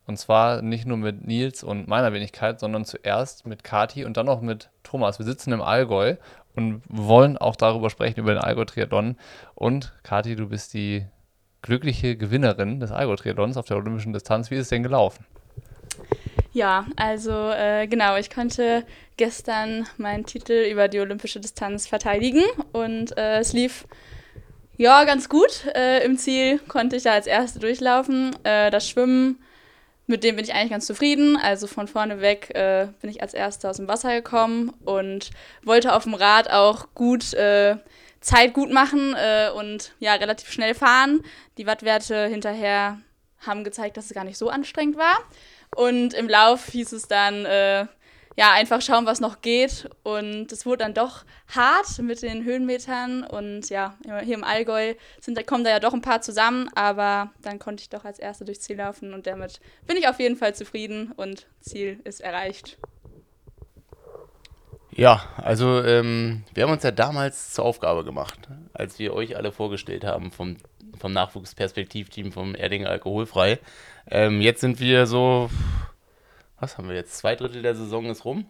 Und zwar nicht nur mit Nils und meiner Wenigkeit, sondern zuerst mit Kati und dann auch mit Thomas. Wir sitzen im Allgäu und wollen auch darüber sprechen, über den Allgäu-Triathlon. Und Kati, du bist die glückliche Gewinnerin des Algo-Triathlons auf der olympischen Distanz. Wie ist es denn gelaufen? Ja, also äh, genau, ich konnte gestern meinen Titel über die olympische Distanz verteidigen und äh, es lief ja ganz gut. Äh, Im Ziel konnte ich da als Erste durchlaufen. Äh, das Schwimmen, mit dem bin ich eigentlich ganz zufrieden. Also von vorne weg äh, bin ich als Erster aus dem Wasser gekommen und wollte auf dem Rad auch gut äh, Zeit gut machen äh, und ja, relativ schnell fahren. Die Wattwerte hinterher haben gezeigt, dass es gar nicht so anstrengend war. Und im Lauf hieß es dann, äh, ja, einfach schauen, was noch geht. Und es wurde dann doch hart mit den Höhenmetern. Und ja, hier im Allgäu sind, kommen da ja doch ein paar zusammen. Aber dann konnte ich doch als Erste durchs Ziel laufen. Und damit bin ich auf jeden Fall zufrieden und Ziel ist erreicht. Ja, also ähm, wir haben uns ja damals zur Aufgabe gemacht, als wir euch alle vorgestellt haben vom, vom Nachwuchsperspektivteam vom Erdinger Alkoholfrei. Ähm, jetzt sind wir so, was haben wir jetzt? Zwei Drittel der Saison ist rum.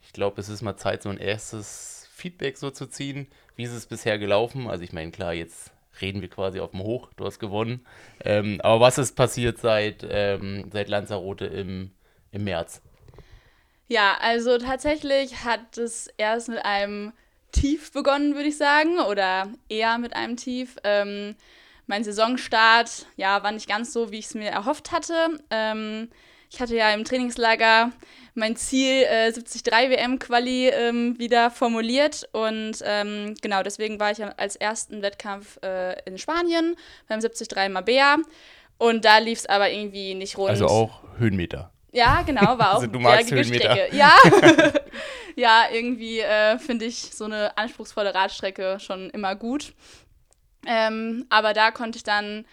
Ich glaube, es ist mal Zeit, so ein erstes Feedback so zu ziehen. Wie ist es bisher gelaufen? Also ich meine, klar, jetzt reden wir quasi auf dem Hoch, du hast gewonnen. Ähm, aber was ist passiert seit, ähm, seit Lanzarote im, im März? Ja, also tatsächlich hat es erst mit einem Tief begonnen, würde ich sagen, oder eher mit einem Tief. Ähm, mein Saisonstart, ja, war nicht ganz so, wie ich es mir erhofft hatte. Ähm, ich hatte ja im Trainingslager mein Ziel äh, 73 WM-Quali ähm, wieder formuliert und ähm, genau deswegen war ich als ersten Wettkampf äh, in Spanien beim 73 Mabea und da lief es aber irgendwie nicht rund. Also auch Höhenmeter. Ja, genau, war auch also, du magst Höhenmeter. Strecke. Ja, ja irgendwie äh, finde ich so eine anspruchsvolle Radstrecke schon immer gut. Ähm, aber da konnte ich dann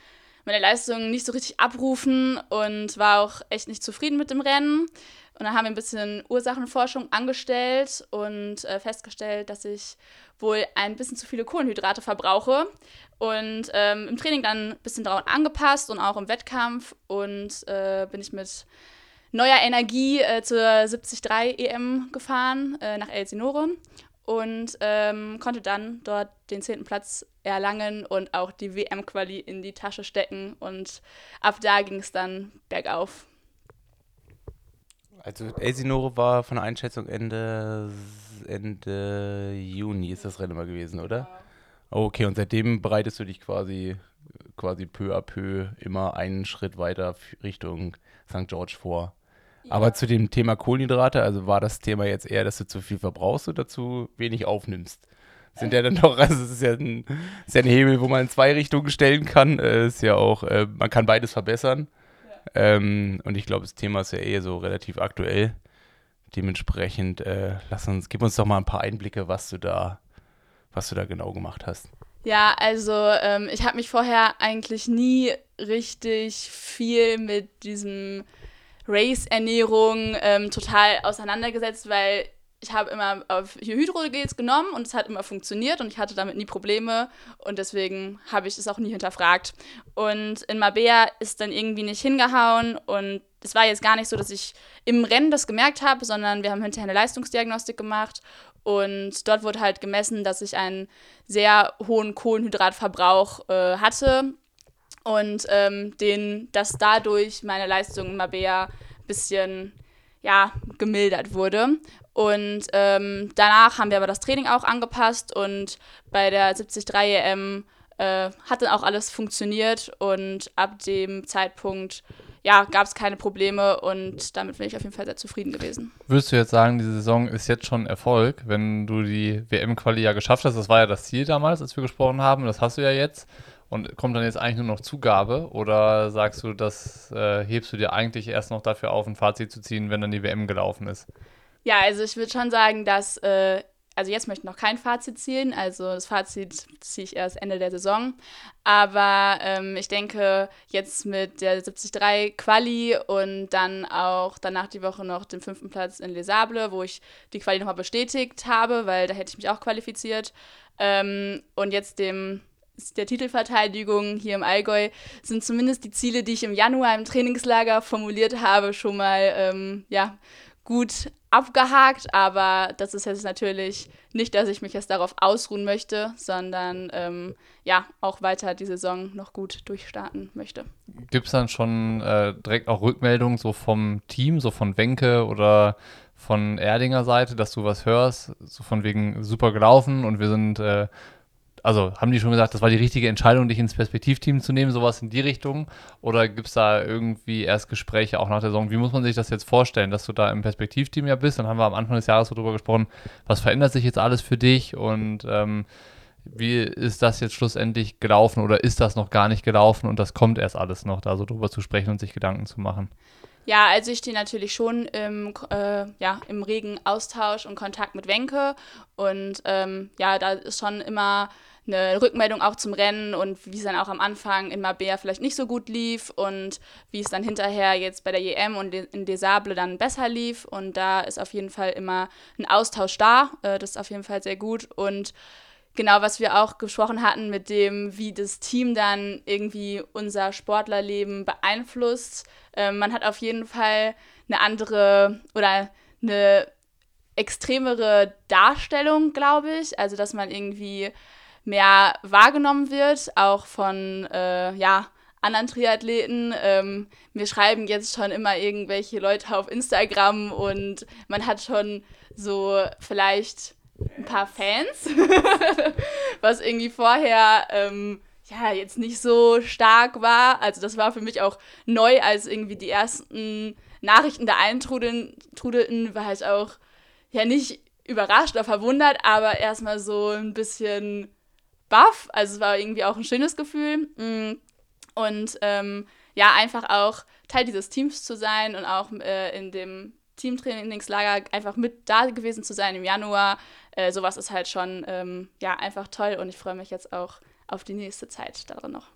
meine Leistung nicht so richtig abrufen und war auch echt nicht zufrieden mit dem Rennen. Und dann haben wir ein bisschen Ursachenforschung angestellt und äh, festgestellt, dass ich wohl ein bisschen zu viele Kohlenhydrate verbrauche. Und ähm, im Training dann ein bisschen daran angepasst und auch im Wettkampf. Und äh, bin ich mit neuer Energie äh, zur 73 EM gefahren äh, nach Elsinore. und ähm, konnte dann dort den zehnten Platz erlangen und auch die WM-Quali in die Tasche stecken. Und ab da ging es dann bergauf. Also Elsinore war von der Einschätzung Ende, Ende Juni ist das Rennen mal gewesen, oder? Okay, und seitdem bereitest du dich quasi, quasi peu à peu immer einen Schritt weiter Richtung St. George vor. Ja. Aber zu dem Thema Kohlenhydrate, also war das Thema jetzt eher, dass du zu viel verbrauchst oder zu wenig aufnimmst? Sind ja dann doch, also es ist ja ein, ist ja ein Hebel, wo man in zwei Richtungen stellen kann. Es ist ja auch, äh, man kann beides verbessern. Ähm, und ich glaube, das Thema ist ja eher so relativ aktuell. Dementsprechend, äh, lass uns, gib uns doch mal ein paar Einblicke, was du da, was du da genau gemacht hast. Ja, also ähm, ich habe mich vorher eigentlich nie richtig viel mit diesem Race-Ernährung ähm, total auseinandergesetzt, weil ich habe immer auf Hydrogels genommen und es hat immer funktioniert und ich hatte damit nie Probleme und deswegen habe ich es auch nie hinterfragt. Und in Mabea ist dann irgendwie nicht hingehauen und es war jetzt gar nicht so, dass ich im Rennen das gemerkt habe, sondern wir haben hinterher eine Leistungsdiagnostik gemacht und dort wurde halt gemessen, dass ich einen sehr hohen Kohlenhydratverbrauch äh, hatte und ähm, den, dass dadurch meine Leistung in Mabea ein bisschen ja, gemildert wurde. Und ähm, danach haben wir aber das Training auch angepasst und bei der 73 EM äh, hat dann auch alles funktioniert und ab dem Zeitpunkt ja, gab es keine Probleme und damit bin ich auf jeden Fall sehr zufrieden gewesen. Würdest du jetzt sagen, die Saison ist jetzt schon Erfolg, wenn du die WM-Quali ja geschafft hast? Das war ja das Ziel damals, als wir gesprochen haben, das hast du ja jetzt. Und kommt dann jetzt eigentlich nur noch Zugabe oder sagst du, das äh, hebst du dir eigentlich erst noch dafür auf, ein Fazit zu ziehen, wenn dann die WM gelaufen ist? Ja, also ich würde schon sagen, dass, äh, also jetzt möchte ich noch kein Fazit ziehen, also das Fazit ziehe ich erst Ende der Saison. Aber ähm, ich denke, jetzt mit der 73 Quali und dann auch danach die Woche noch den fünften Platz in Les Sables, wo ich die Quali nochmal bestätigt habe, weil da hätte ich mich auch qualifiziert. Ähm, und jetzt dem der Titelverteidigung hier im Allgäu sind zumindest die Ziele, die ich im Januar im Trainingslager formuliert habe, schon mal ähm, ja, gut abgehakt, aber das ist jetzt natürlich nicht, dass ich mich jetzt darauf ausruhen möchte, sondern ähm, ja, auch weiter die Saison noch gut durchstarten möchte. Gibt es dann schon äh, direkt auch Rückmeldungen so vom Team, so von Wenke oder von Erdinger Seite, dass du was hörst, so von wegen super gelaufen und wir sind äh, also haben die schon gesagt, das war die richtige Entscheidung, dich ins Perspektivteam zu nehmen, sowas in die Richtung? Oder gibt es da irgendwie erst Gespräche auch nach der Saison? Wie muss man sich das jetzt vorstellen, dass du da im Perspektivteam ja bist? Dann haben wir am Anfang des Jahres so drüber gesprochen, was verändert sich jetzt alles für dich und ähm, wie ist das jetzt schlussendlich gelaufen oder ist das noch gar nicht gelaufen und das kommt erst alles noch, da so drüber zu sprechen und sich Gedanken zu machen? Ja, also ich stehe natürlich schon im, äh, ja, im regen Austausch und Kontakt mit Wenke und ähm, ja, da ist schon immer eine Rückmeldung auch zum Rennen und wie es dann auch am Anfang in Mabea vielleicht nicht so gut lief und wie es dann hinterher jetzt bei der EM und in Desable dann besser lief. Und da ist auf jeden Fall immer ein Austausch da. Äh, das ist auf jeden Fall sehr gut. Und genau, was wir auch gesprochen hatten mit dem, wie das Team dann irgendwie unser Sportlerleben beeinflusst. Ähm, man hat auf jeden Fall eine andere oder eine extremere Darstellung, glaube ich. Also, dass man irgendwie mehr wahrgenommen wird, auch von äh, ja, anderen Triathleten. Ähm, mir schreiben jetzt schon immer irgendwelche Leute auf Instagram und man hat schon so vielleicht ein paar Fans, was irgendwie vorher ähm, ja jetzt nicht so stark war. Also das war für mich auch neu, als irgendwie die ersten Nachrichten da eintrudelten, war ich auch ja nicht überrascht oder verwundert, aber erstmal so ein bisschen baff. Also es war irgendwie auch ein schönes Gefühl. Mm. Und ähm, ja, einfach auch Teil dieses Teams zu sein und auch äh, in dem Teamtrainingslager einfach mit da gewesen zu sein im Januar. Äh, sowas ist halt schon ähm, ja, einfach toll und ich freue mich jetzt auch auf die nächste Zeit darin noch.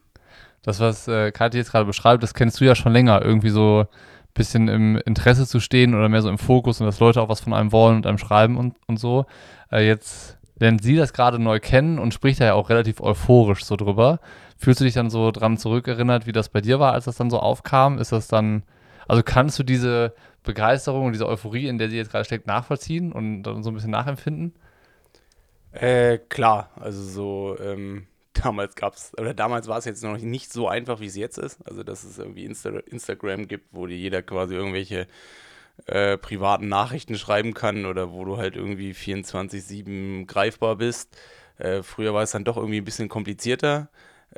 Das, was äh, Kathi jetzt gerade beschreibt, das kennst du ja schon länger. Irgendwie so ein bisschen im Interesse zu stehen oder mehr so im Fokus und dass Leute auch was von einem wollen und einem schreiben und, und so. Äh, jetzt lernt sie das gerade neu kennen und spricht da ja auch relativ euphorisch so drüber. Fühlst du dich dann so dran zurückerinnert, wie das bei dir war, als das dann so aufkam? Ist das dann, also kannst du diese Begeisterung und diese Euphorie, in der sie jetzt gerade steckt, nachvollziehen und dann so ein bisschen nachempfinden? Äh, klar, also so, ähm, damals gab es, oder damals war es jetzt noch nicht so einfach, wie es jetzt ist. Also, dass es irgendwie Insta Instagram gibt, wo dir jeder quasi irgendwelche äh, privaten Nachrichten schreiben kann oder wo du halt irgendwie 24-7 greifbar bist. Äh, früher war es dann doch irgendwie ein bisschen komplizierter.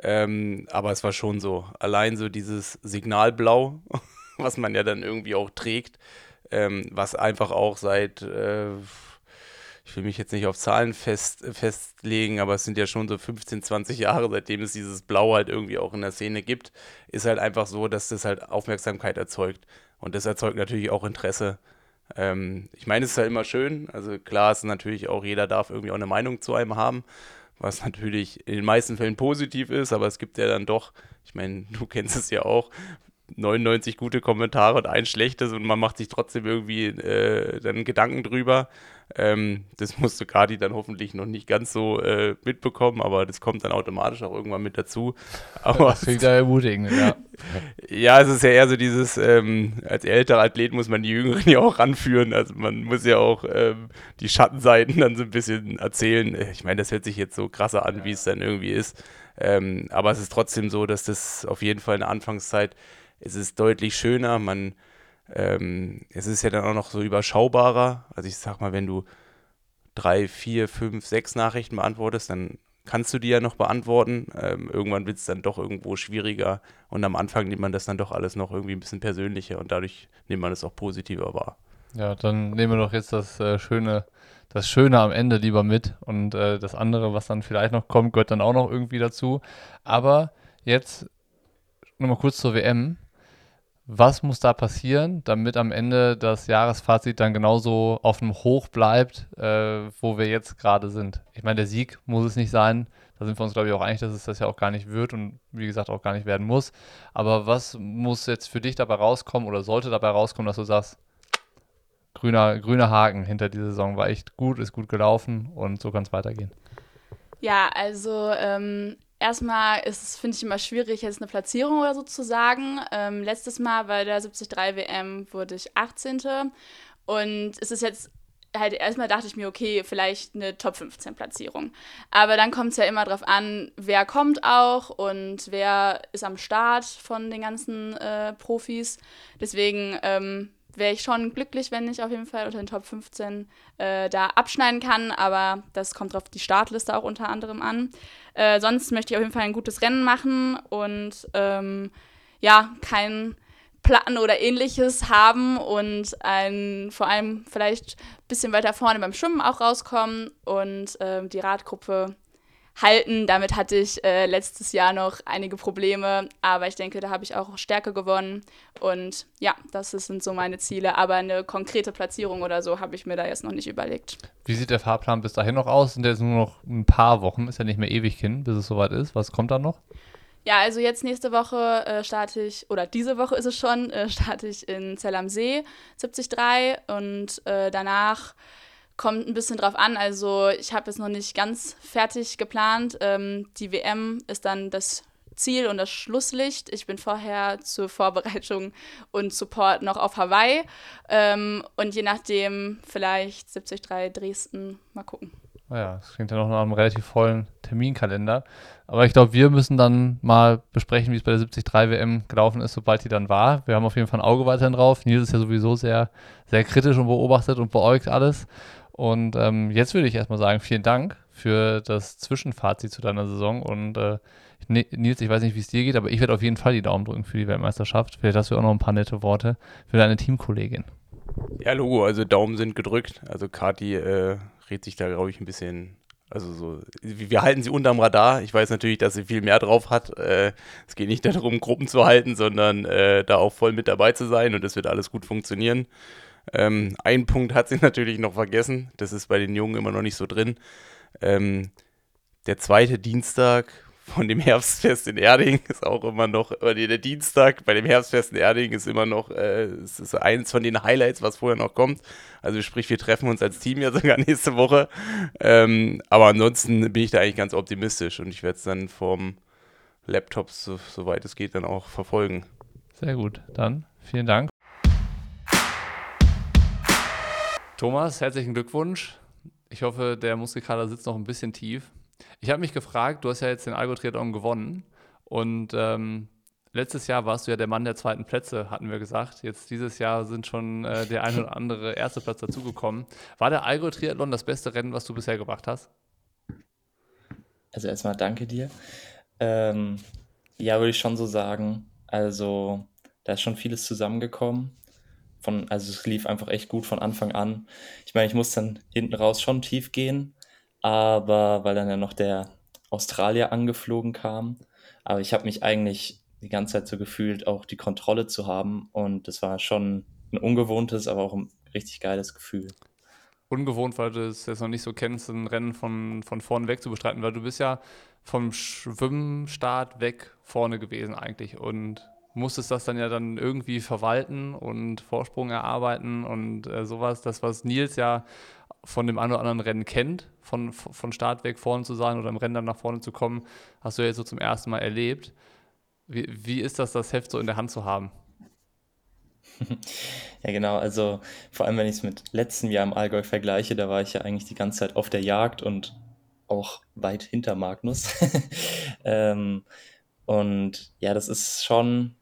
Ähm, aber es war schon so. Allein so dieses Signalblau, was man ja dann irgendwie auch trägt, ähm, was einfach auch seit, äh, ich will mich jetzt nicht auf Zahlen fest, festlegen, aber es sind ja schon so 15, 20 Jahre, seitdem es dieses Blau halt irgendwie auch in der Szene gibt, ist halt einfach so, dass das halt Aufmerksamkeit erzeugt. Und das erzeugt natürlich auch Interesse. Ähm, ich meine, es ist ja halt immer schön. Also klar ist natürlich auch, jeder darf irgendwie auch eine Meinung zu einem haben was natürlich in den meisten Fällen positiv ist, aber es gibt ja dann doch, ich meine, du kennst es ja auch, 99 gute Kommentare und ein schlechtes und man macht sich trotzdem irgendwie äh, dann Gedanken drüber. Ähm, das musste Kati dann hoffentlich noch nicht ganz so äh, mitbekommen, aber das kommt dann automatisch auch irgendwann mit dazu. Aber das klingt ja ermutigend, ja. ja, es ist ja eher so dieses, ähm, als älterer Athlet muss man die Jüngeren ja auch ranführen. Also man muss ja auch ähm, die Schattenseiten dann so ein bisschen erzählen. Ich meine, das hört sich jetzt so krasser an, wie es dann irgendwie ist. Ähm, aber es ist trotzdem so, dass das auf jeden Fall in der Anfangszeit es ist deutlich schöner, man, ähm, es ist ja dann auch noch so überschaubarer. Also ich sag mal, wenn du drei, vier, fünf, sechs Nachrichten beantwortest, dann kannst du die ja noch beantworten. Ähm, irgendwann wird es dann doch irgendwo schwieriger und am Anfang nimmt man das dann doch alles noch irgendwie ein bisschen persönlicher und dadurch nimmt man es auch positiver wahr. Ja, dann nehmen wir doch jetzt das äh, Schöne, das Schöne am Ende lieber mit und äh, das andere, was dann vielleicht noch kommt, gehört dann auch noch irgendwie dazu. Aber jetzt nochmal kurz zur WM. Was muss da passieren, damit am Ende das Jahresfazit dann genauso auf dem Hoch bleibt, äh, wo wir jetzt gerade sind? Ich meine, der Sieg muss es nicht sein. Da sind wir uns, glaube ich, auch einig, dass es das ja auch gar nicht wird und wie gesagt auch gar nicht werden muss. Aber was muss jetzt für dich dabei rauskommen oder sollte dabei rauskommen, dass du sagst, grüner, grüner Haken hinter dieser Saison war echt gut, ist gut gelaufen und so kann es weitergehen? Ja, also ähm, Erstmal ist es, finde ich, immer schwierig, jetzt eine Platzierung oder so zu sagen. Ähm, letztes Mal bei der 73 WM wurde ich 18. Und es ist jetzt halt erstmal dachte ich mir, okay, vielleicht eine Top 15 Platzierung. Aber dann kommt es ja immer darauf an, wer kommt auch und wer ist am Start von den ganzen äh, Profis. Deswegen ähm, wäre ich schon glücklich, wenn ich auf jeden Fall unter den Top 15 äh, da abschneiden kann, aber das kommt auf die Startliste auch unter anderem an. Äh, sonst möchte ich auf jeden Fall ein gutes Rennen machen und ähm, ja, kein Platten oder ähnliches haben und ein, vor allem vielleicht ein bisschen weiter vorne beim Schwimmen auch rauskommen und ähm, die Radgruppe halten. Damit hatte ich äh, letztes Jahr noch einige Probleme, aber ich denke, da habe ich auch Stärke gewonnen. Und ja, das sind so meine Ziele. Aber eine konkrete Platzierung oder so habe ich mir da jetzt noch nicht überlegt. Wie sieht der Fahrplan bis dahin noch aus? Sind jetzt nur noch ein paar Wochen, ist ja nicht mehr ewig hin, bis es soweit ist. Was kommt da noch? Ja, also jetzt nächste Woche äh, starte ich, oder diese Woche ist es schon, äh, starte ich in Zell am See 73 und äh, danach kommt ein bisschen drauf an. Also ich habe es noch nicht ganz fertig geplant. Ähm, die WM ist dann das Ziel und das Schlusslicht. Ich bin vorher zur Vorbereitung und Support noch auf Hawaii. Ähm, und je nachdem vielleicht 73 Dresden. Mal gucken. Naja, ah das klingt ja noch nach einem relativ vollen Terminkalender. Aber ich glaube, wir müssen dann mal besprechen, wie es bei der 73 WM gelaufen ist, sobald die dann war. Wir haben auf jeden Fall ein Auge weiterhin drauf. Nils ist ja sowieso sehr, sehr kritisch und beobachtet und beäugt alles. Und ähm, jetzt würde ich erstmal sagen, vielen Dank für das Zwischenfazit zu deiner Saison. Und äh, Nils, ich weiß nicht, wie es dir geht, aber ich werde auf jeden Fall die Daumen drücken für die Weltmeisterschaft. Vielleicht hast du auch noch ein paar nette Worte für deine Teamkollegin. Ja, Logo, also Daumen sind gedrückt. Also Kati äh, redet sich da, glaube ich, ein bisschen also so, wir halten sie unterm Radar. Ich weiß natürlich, dass sie viel mehr drauf hat. Äh, es geht nicht darum, Gruppen zu halten, sondern äh, da auch voll mit dabei zu sein und es wird alles gut funktionieren. Ähm, ein Punkt hat sie natürlich noch vergessen. Das ist bei den Jungen immer noch nicht so drin. Ähm, der zweite Dienstag von dem Herbstfest in Erding ist auch immer noch, oder der Dienstag bei dem Herbstfest in Erding ist immer noch, äh, es ist eines von den Highlights, was vorher noch kommt. Also sprich, wir treffen uns als Team ja sogar nächste Woche. Ähm, aber ansonsten bin ich da eigentlich ganz optimistisch und ich werde es dann vom Laptop, so, soweit es geht, dann auch verfolgen. Sehr gut, dann vielen Dank. Thomas, herzlichen Glückwunsch. Ich hoffe, der Muskelkater sitzt noch ein bisschen tief. Ich habe mich gefragt, du hast ja jetzt den Algo-Triathlon gewonnen und ähm, letztes Jahr warst du ja der Mann der zweiten Plätze, hatten wir gesagt. Jetzt dieses Jahr sind schon äh, der ein oder andere erste Platz dazugekommen. War der Algo-Triathlon das beste Rennen, was du bisher gemacht hast? Also erstmal danke dir. Ähm, ja, würde ich schon so sagen. Also da ist schon vieles zusammengekommen. Von, also es lief einfach echt gut von Anfang an. Ich meine, ich muss dann hinten raus schon tief gehen, aber weil dann ja noch der Australier angeflogen kam. Aber ich habe mich eigentlich die ganze Zeit so gefühlt, auch die Kontrolle zu haben. Und das war schon ein ungewohntes, aber auch ein richtig geiles Gefühl. Ungewohnt, weil du es jetzt noch nicht so kennst, ein Rennen von, von vorne weg zu bestreiten, weil du bist ja vom Schwimmstart weg vorne gewesen eigentlich und musstest das dann ja dann irgendwie verwalten und Vorsprung erarbeiten und äh, sowas. Das, was Nils ja von dem einen oder anderen Rennen kennt, von, von Start weg vorne zu sein oder im Rennen dann nach vorne zu kommen, hast du ja jetzt so zum ersten Mal erlebt. Wie, wie ist das, das Heft so in der Hand zu haben? Ja, genau. Also vor allem, wenn ich es mit letztem Jahr im Allgäu vergleiche, da war ich ja eigentlich die ganze Zeit auf der Jagd und auch weit hinter Magnus. ähm, und ja, das ist schon,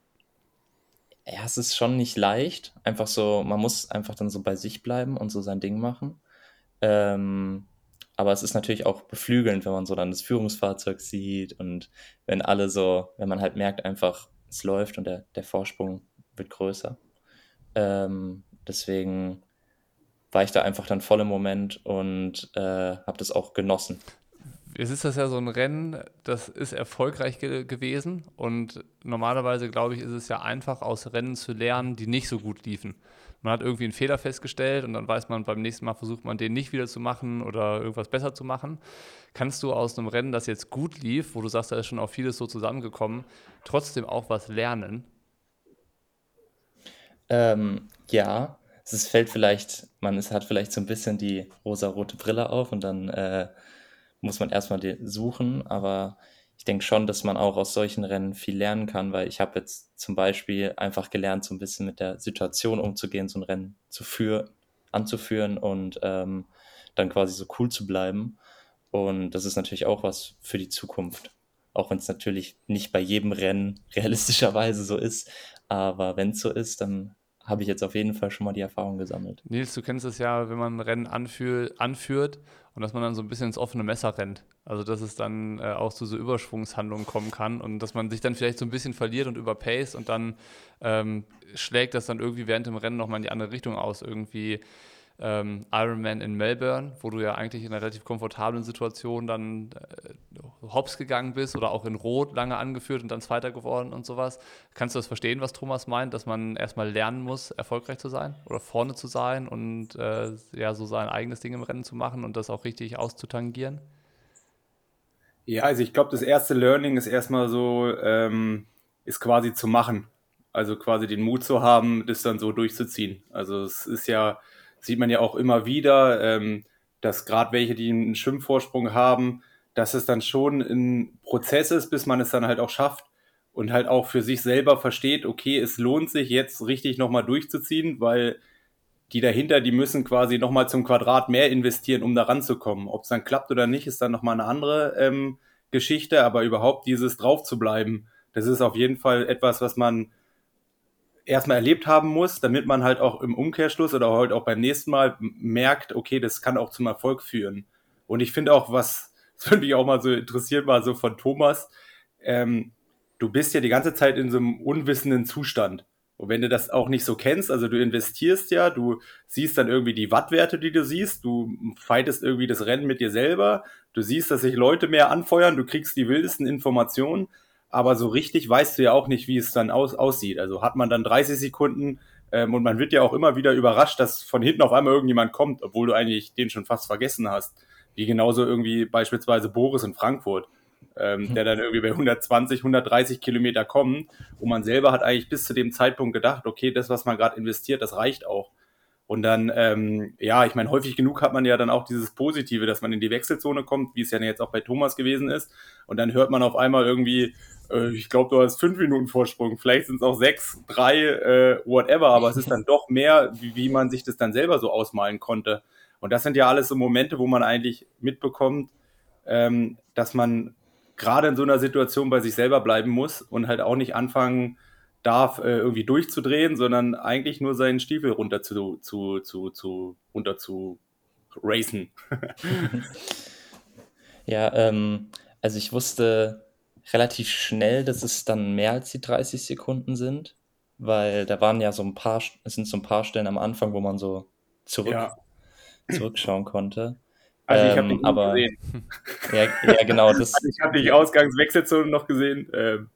ja, es ist schon nicht leicht. Einfach so, man muss einfach dann so bei sich bleiben und so sein Ding machen. Ähm, aber es ist natürlich auch beflügelnd, wenn man so dann das Führungsfahrzeug sieht und wenn alle so, wenn man halt merkt einfach, es läuft und der, der Vorsprung wird größer. Ähm, deswegen war ich da einfach dann voll im Moment und äh, habe das auch genossen. Jetzt ist das ja so ein Rennen, das ist erfolgreich ge gewesen und normalerweise, glaube ich, ist es ja einfach, aus Rennen zu lernen, die nicht so gut liefen. Man hat irgendwie einen Fehler festgestellt und dann weiß man, beim nächsten Mal versucht man den nicht wieder zu machen oder irgendwas besser zu machen. Kannst du aus einem Rennen, das jetzt gut lief, wo du sagst, da ist schon auch vieles so zusammengekommen, trotzdem auch was lernen? Ähm, ja, es fällt vielleicht, man ist, hat vielleicht so ein bisschen die rosa-rote Brille auf und dann äh, muss man erstmal suchen, aber ich denke schon, dass man auch aus solchen Rennen viel lernen kann, weil ich habe jetzt zum Beispiel einfach gelernt, so ein bisschen mit der Situation umzugehen, so ein Rennen zu führen, anzuführen und ähm, dann quasi so cool zu bleiben. Und das ist natürlich auch was für die Zukunft. Auch wenn es natürlich nicht bei jedem Rennen realistischerweise so ist. Aber wenn es so ist, dann habe ich jetzt auf jeden Fall schon mal die Erfahrung gesammelt. Nils, du kennst es ja, wenn man ein Rennen anführ, anführt und dass man dann so ein bisschen ins offene Messer rennt. Also dass es dann äh, auch zu so Überschwungshandlungen kommen kann und dass man sich dann vielleicht so ein bisschen verliert und überpaced und dann ähm, schlägt das dann irgendwie während dem Rennen nochmal in die andere Richtung aus. Irgendwie ähm, Ironman in Melbourne, wo du ja eigentlich in einer relativ komfortablen Situation dann äh, hops gegangen bist oder auch in Rot lange angeführt und dann Zweiter geworden und sowas. Kannst du das verstehen, was Thomas meint, dass man erstmal lernen muss, erfolgreich zu sein oder vorne zu sein und äh, ja, so sein eigenes Ding im Rennen zu machen und das auch richtig auszutangieren? Ja, also ich glaube, das erste Learning ist erstmal so, ähm, ist quasi zu machen. Also quasi den Mut zu haben, das dann so durchzuziehen. Also es ist ja, sieht man ja auch immer wieder, ähm, dass gerade welche, die einen Schwimmvorsprung haben, dass es dann schon ein Prozess ist, bis man es dann halt auch schafft und halt auch für sich selber versteht, okay, es lohnt sich jetzt richtig nochmal durchzuziehen, weil die dahinter, die müssen quasi nochmal zum Quadrat mehr investieren, um da ranzukommen. Ob es dann klappt oder nicht, ist dann nochmal eine andere ähm, Geschichte, aber überhaupt dieses drauf zu bleiben, das ist auf jeden Fall etwas, was man erstmal erlebt haben muss, damit man halt auch im Umkehrschluss oder halt auch beim nächsten Mal merkt, okay, das kann auch zum Erfolg führen. Und ich finde auch, was, das würde mich auch mal so interessieren, mal so von Thomas, ähm, du bist ja die ganze Zeit in so einem unwissenden Zustand. Und wenn du das auch nicht so kennst, also du investierst ja, du siehst dann irgendwie die Wattwerte, die du siehst, du fightest irgendwie das Rennen mit dir selber, du siehst, dass sich Leute mehr anfeuern, du kriegst die wildesten Informationen, aber so richtig weißt du ja auch nicht, wie es dann aus, aussieht. Also hat man dann 30 Sekunden ähm, und man wird ja auch immer wieder überrascht, dass von hinten auf einmal irgendjemand kommt, obwohl du eigentlich den schon fast vergessen hast. Wie genauso irgendwie beispielsweise Boris in Frankfurt, ähm, der dann irgendwie bei 120, 130 Kilometer kommt. Und man selber hat eigentlich bis zu dem Zeitpunkt gedacht, okay, das, was man gerade investiert, das reicht auch. Und dann, ähm, ja, ich meine, häufig genug hat man ja dann auch dieses Positive, dass man in die Wechselzone kommt, wie es ja jetzt auch bei Thomas gewesen ist. Und dann hört man auf einmal irgendwie, äh, ich glaube, du hast fünf Minuten Vorsprung, vielleicht sind es auch sechs, drei, äh, whatever, aber es ist dann doch mehr, wie, wie man sich das dann selber so ausmalen konnte. Und das sind ja alles so Momente, wo man eigentlich mitbekommt, ähm, dass man gerade in so einer Situation bei sich selber bleiben muss und halt auch nicht anfangen darf, äh, irgendwie durchzudrehen, sondern eigentlich nur seinen Stiefel runter zu, zu, zu, zu runter zu racen. ja, ähm, also ich wusste relativ schnell, dass es dann mehr als die 30 Sekunden sind, weil da waren ja so ein paar, es sind so ein paar Stellen am Anfang, wo man so zurück, ja. zurückschauen konnte. Also ich habe dich aber, gesehen. Ja, ja genau. Das, also ich habe dich Ausgangswechselzone noch gesehen. Ähm,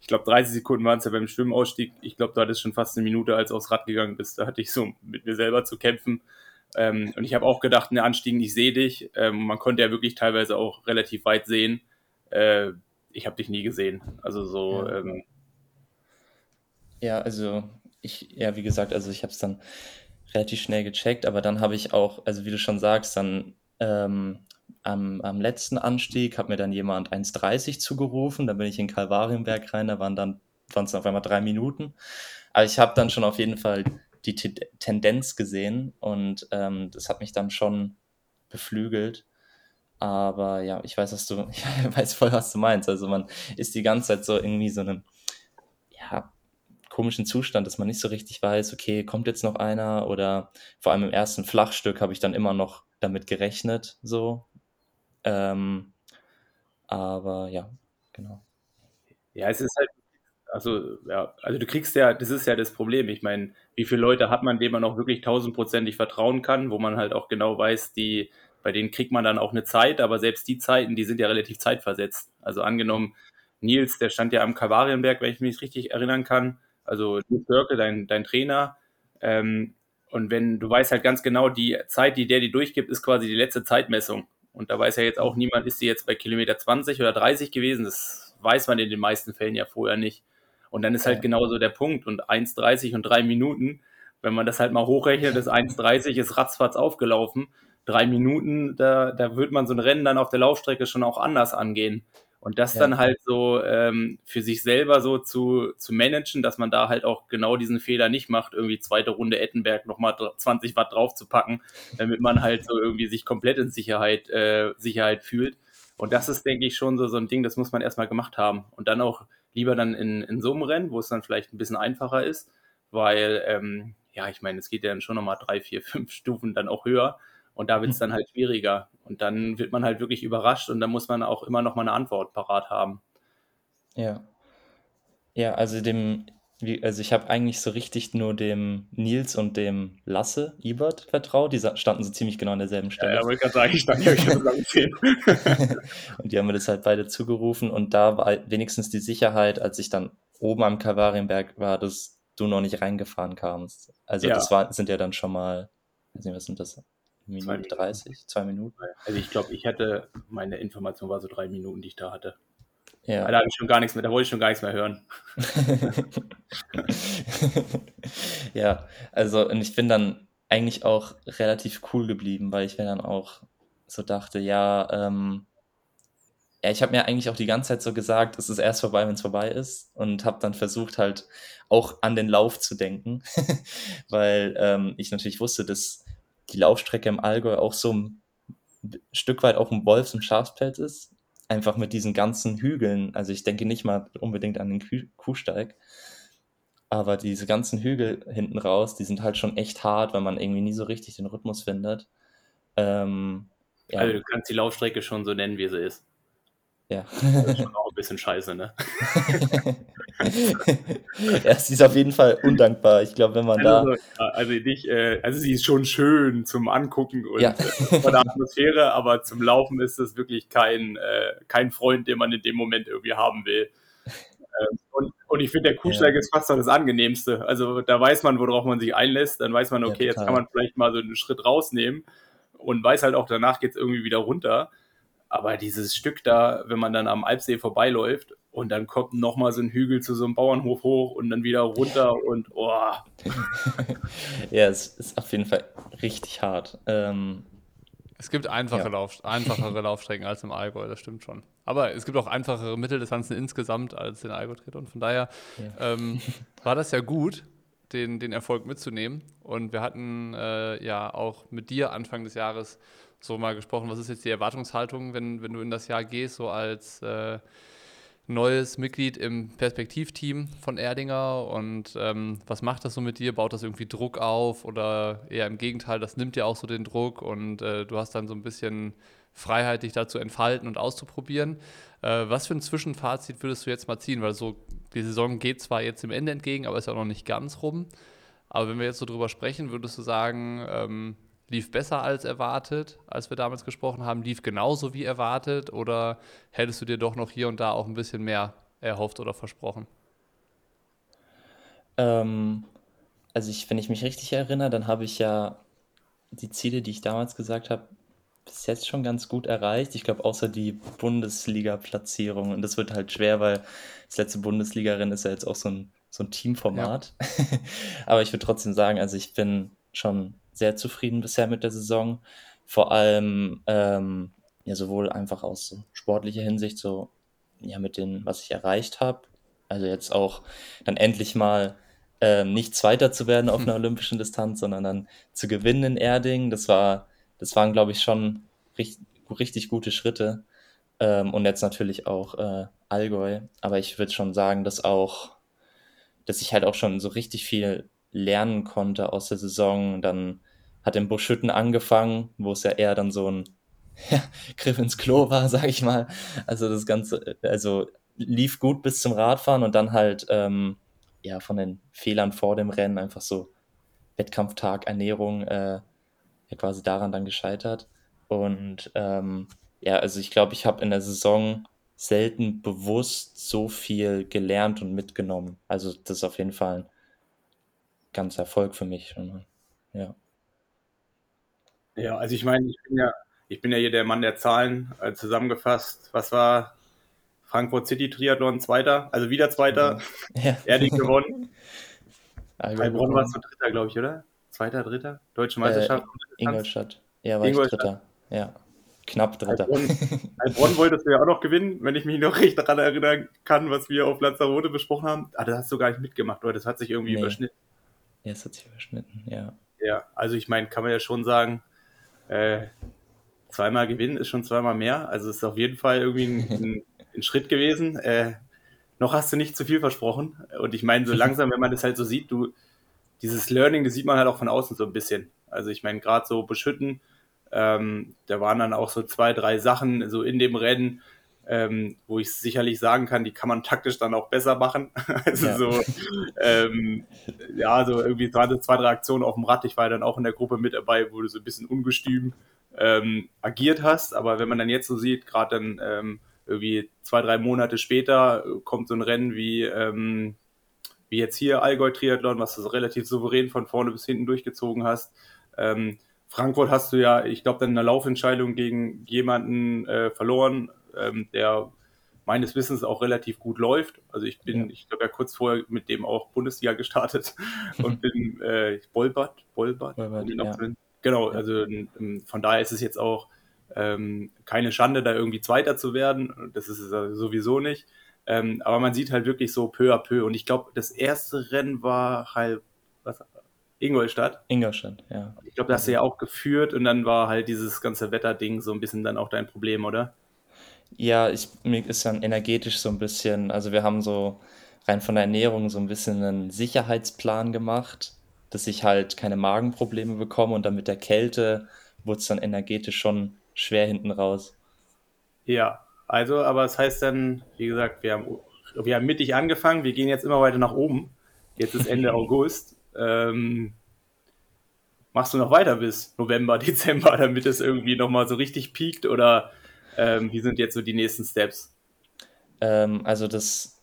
ich glaube, 30 Sekunden waren es ja beim Schwimmausstieg. Ich glaube, du hattest schon fast eine Minute, als du aufs Rad gegangen bist. Da hatte ich so mit mir selber zu kämpfen. Ähm, und ich habe auch gedacht, in der Anstiegen, ich sehe dich. Ähm, man konnte ja wirklich teilweise auch relativ weit sehen. Äh, ich habe dich nie gesehen. Also so. Ja, ähm, ja also ich, ja, wie gesagt, also ich habe es dann relativ schnell gecheckt, aber dann habe ich auch, also wie du schon sagst, dann ähm, am, am letzten Anstieg hat mir dann jemand 1,30 zugerufen, da bin ich in Kalvarienberg rein, da waren dann waren es auf einmal drei Minuten. Aber ich habe dann schon auf jeden Fall die T Tendenz gesehen und ähm, das hat mich dann schon beflügelt. Aber ja, ich weiß, was du, ich weiß voll, was du meinst. Also man ist die ganze Zeit so irgendwie so einem, ja, komischen Zustand, dass man nicht so richtig weiß, okay, kommt jetzt noch einer oder vor allem im ersten Flachstück habe ich dann immer noch damit gerechnet, so. Ähm, aber ja, genau. Ja, es ist halt, also, ja, also du kriegst ja, das ist ja das Problem. Ich meine, wie viele Leute hat man, denen man auch wirklich tausendprozentig vertrauen kann, wo man halt auch genau weiß, die, bei denen kriegt man dann auch eine Zeit, aber selbst die Zeiten, die sind ja relativ zeitversetzt. Also angenommen, Nils, der stand ja am Kalvarienberg, wenn ich mich richtig erinnern kann. Also Nils Görke, dein, dein Trainer, ähm, und wenn du weißt halt ganz genau, die Zeit, die der die durchgibt, ist quasi die letzte Zeitmessung. Und da weiß ja jetzt auch niemand, ist sie jetzt bei Kilometer 20 oder 30 gewesen. Das weiß man in den meisten Fällen ja vorher nicht. Und dann ist halt genauso der Punkt. Und 1,30 und 3 Minuten, wenn man das halt mal hochrechnet, ist 1,30 ist ratzfatz aufgelaufen. Drei Minuten, da, da wird man so ein Rennen dann auf der Laufstrecke schon auch anders angehen. Und das ja. dann halt so ähm, für sich selber so zu, zu managen, dass man da halt auch genau diesen Fehler nicht macht, irgendwie zweite Runde Ettenberg nochmal 20 Watt drauf zu packen, damit man halt so irgendwie sich komplett in Sicherheit, äh, Sicherheit fühlt. Und das ist, denke ich, schon so, so ein Ding, das muss man erstmal gemacht haben. Und dann auch lieber dann in, in so einem Rennen, wo es dann vielleicht ein bisschen einfacher ist, weil, ähm, ja, ich meine, es geht ja dann schon nochmal drei, vier, fünf Stufen dann auch höher. Und da wird es dann halt schwieriger. Und dann wird man halt wirklich überrascht und da muss man auch immer noch mal eine Antwort parat haben. Ja. Ja, also dem, also ich habe eigentlich so richtig nur dem Nils und dem Lasse Ibert vertraut. Die standen so ziemlich genau an derselben Stelle. Ja, wollte gerade sagen, ich stand hier schon lange gesehen. und die haben mir das halt beide zugerufen. Und da war wenigstens die Sicherheit, als ich dann oben am Kalvarienberg war, dass du noch nicht reingefahren kamst. Also ja. das war, sind ja dann schon mal, weiß nicht, was sind das? Minute 30, zwei Minuten. Also ich glaube, ich hatte, meine Information war so drei Minuten, die ich da hatte. Ja. Da habe ich schon gar nichts mehr, da wollte ich schon gar nichts mehr hören. ja, also und ich bin dann eigentlich auch relativ cool geblieben, weil ich mir dann auch so dachte, ja, ähm, ja, ich habe mir eigentlich auch die ganze Zeit so gesagt, es ist erst vorbei, wenn es vorbei ist und habe dann versucht halt auch an den Lauf zu denken, weil ähm, ich natürlich wusste, dass die Laufstrecke im Allgäu auch so ein Stück weit auch ein Wolfs- und Schafspelz ist. Einfach mit diesen ganzen Hügeln. Also ich denke nicht mal unbedingt an den Kuhsteig. Aber diese ganzen Hügel hinten raus, die sind halt schon echt hart, weil man irgendwie nie so richtig den Rhythmus findet. Ähm, ja. Also du kannst die Laufstrecke schon so nennen, wie sie ist. Ja. Das ist schon auch ein bisschen scheiße, ne? ja, sie ist auf jeden Fall undankbar. Ich glaube, wenn man also, da. Also, nicht, äh, also sie ist schon schön zum Angucken und ja. äh, von der Atmosphäre, aber zum Laufen ist das wirklich kein, äh, kein Freund, den man in dem Moment irgendwie haben will. Ähm, und, und ich finde, der Kuhsteig ja. ist fast das Angenehmste. Also da weiß man, worauf man sich einlässt. Dann weiß man, okay, ja, jetzt kann man vielleicht mal so einen Schritt rausnehmen und weiß halt auch, danach geht es irgendwie wieder runter. Aber dieses Stück da, wenn man dann am Alpsee vorbeiläuft und dann kommt nochmal so ein Hügel zu so einem Bauernhof hoch und dann wieder runter und oh. ja, es ist auf jeden Fall richtig hart. Ähm, es gibt einfache ja. Lauf, einfachere Laufstrecken als im Allgäu, das stimmt schon. Aber es gibt auch einfachere Mitteldistanzen insgesamt als den Allgäu-Tritt und von daher ja. ähm, war das ja gut, den, den Erfolg mitzunehmen. Und wir hatten äh, ja auch mit dir Anfang des Jahres so mal gesprochen, was ist jetzt die Erwartungshaltung, wenn, wenn du in das Jahr gehst, so als äh, neues Mitglied im Perspektivteam von Erdinger und ähm, was macht das so mit dir? Baut das irgendwie Druck auf oder eher im Gegenteil, das nimmt dir auch so den Druck und äh, du hast dann so ein bisschen Freiheit, dich da zu entfalten und auszuprobieren. Äh, was für ein Zwischenfazit würdest du jetzt mal ziehen? Weil so die Saison geht zwar jetzt dem Ende entgegen, aber ist ja noch nicht ganz rum. Aber wenn wir jetzt so drüber sprechen, würdest du sagen, ähm, lief besser als erwartet, als wir damals gesprochen haben, lief genauso wie erwartet oder hättest du dir doch noch hier und da auch ein bisschen mehr erhofft oder versprochen? Ähm, also ich, wenn ich mich richtig erinnere, dann habe ich ja die Ziele, die ich damals gesagt habe, bis jetzt schon ganz gut erreicht. Ich glaube, außer die Bundesliga-Platzierung. Und das wird halt schwer, weil das letzte Bundesliga-Rennen ist ja jetzt auch so ein, so ein Teamformat. Ja. Aber ich würde trotzdem sagen, also ich bin schon sehr zufrieden bisher mit der Saison. Vor allem ähm, ja sowohl einfach aus so sportlicher Hinsicht, so ja mit dem, was ich erreicht habe. Also jetzt auch dann endlich mal ähm, nicht Zweiter zu werden auf einer olympischen Distanz, sondern dann zu gewinnen in Erding. Das war, das waren, glaube ich, schon richtig, richtig gute Schritte. Ähm, und jetzt natürlich auch äh, Allgäu. Aber ich würde schon sagen, dass auch, dass ich halt auch schon so richtig viel lernen konnte aus der Saison. Dann hat im Buschütten angefangen, wo es ja eher dann so ein ja, Griff ins Klo war, sag ich mal. Also das Ganze, also lief gut bis zum Radfahren und dann halt ähm, ja von den Fehlern vor dem Rennen einfach so Wettkampftag, Ernährung, äh, ja quasi daran dann gescheitert. Und ähm, ja, also ich glaube, ich habe in der Saison selten bewusst so viel gelernt und mitgenommen. Also das ist auf jeden Fall ein ganz Erfolg für mich schon. Ja. Ja, also ich meine, ich bin ja, ich bin ja hier der Mann der Zahlen. Äh, zusammengefasst, was war Frankfurt City Triathlon Zweiter, also wieder Zweiter, ja. Erding gewonnen. Heilbronn war es Dritter, glaube ich, oder? Zweiter, Dritter? Deutsche äh, Meisterschaft? Äh, Ingolstadt. Ja, war Ingolstadt. ich Dritter. Ja, knapp Dritter. Heilbronn, Heilbronn wolltest du ja auch noch gewinnen, wenn ich mich noch recht daran erinnern kann, was wir auf Lanzarote besprochen haben. Ah, das hast du gar nicht mitgemacht, oder? Das hat sich irgendwie nee. überschnitten. Ja, es hat sich überschnitten, ja. Ja, also ich meine, kann man ja schon sagen, äh, zweimal gewinnen ist schon zweimal mehr. Also ist auf jeden Fall irgendwie ein, ein, ein Schritt gewesen. Äh, noch hast du nicht zu viel versprochen. Und ich meine, so langsam, wenn man das halt so sieht, du, dieses Learning, das sieht man halt auch von außen so ein bisschen. Also ich meine, gerade so beschütten, ähm, da waren dann auch so zwei, drei Sachen so in dem Rennen, ähm, wo ich sicherlich sagen kann, die kann man taktisch dann auch besser machen. also ja. so, ähm, ja, so irgendwie zwei, zwei, drei Aktionen auf dem Rad. Ich war dann auch in der Gruppe mit dabei, wo du so ein bisschen ungestüm ähm, agiert hast. Aber wenn man dann jetzt so sieht, gerade dann ähm, irgendwie zwei, drei Monate später kommt so ein Rennen wie, ähm, wie jetzt hier Allgäu Triathlon, was du so relativ souverän von vorne bis hinten durchgezogen hast. Ähm, Frankfurt hast du ja, ich glaube, dann in der Laufentscheidung gegen jemanden äh, verloren, ähm, der meines Wissens auch relativ gut läuft. Also ich bin, ja. ich glaube ja kurz vorher mit dem auch Bundesliga gestartet und bin äh, Bolbert, Bolbert, Bolbert ja. genau. Also von daher ist es jetzt auch ähm, keine Schande, da irgendwie Zweiter zu werden. Das ist es sowieso nicht. Ähm, aber man sieht halt wirklich so peu à peu. Und ich glaube, das erste Rennen war halt was, Ingolstadt. Ingolstadt, ja. Ich glaube, da hast du ja auch geführt und dann war halt dieses ganze Wetterding so ein bisschen dann auch dein Problem, oder? Ja, ich, mir ist dann energetisch so ein bisschen, also wir haben so rein von der Ernährung so ein bisschen einen Sicherheitsplan gemacht, dass ich halt keine Magenprobleme bekomme und dann mit der Kälte wurde es dann energetisch schon schwer hinten raus. Ja, also, aber es das heißt dann, wie gesagt, wir haben, wir haben mittig angefangen, wir gehen jetzt immer weiter nach oben. Jetzt ist Ende August. Ähm, machst du noch weiter bis November, Dezember, damit es irgendwie nochmal so richtig piekt oder ähm, wie sind jetzt so die nächsten Steps? Ähm, also das,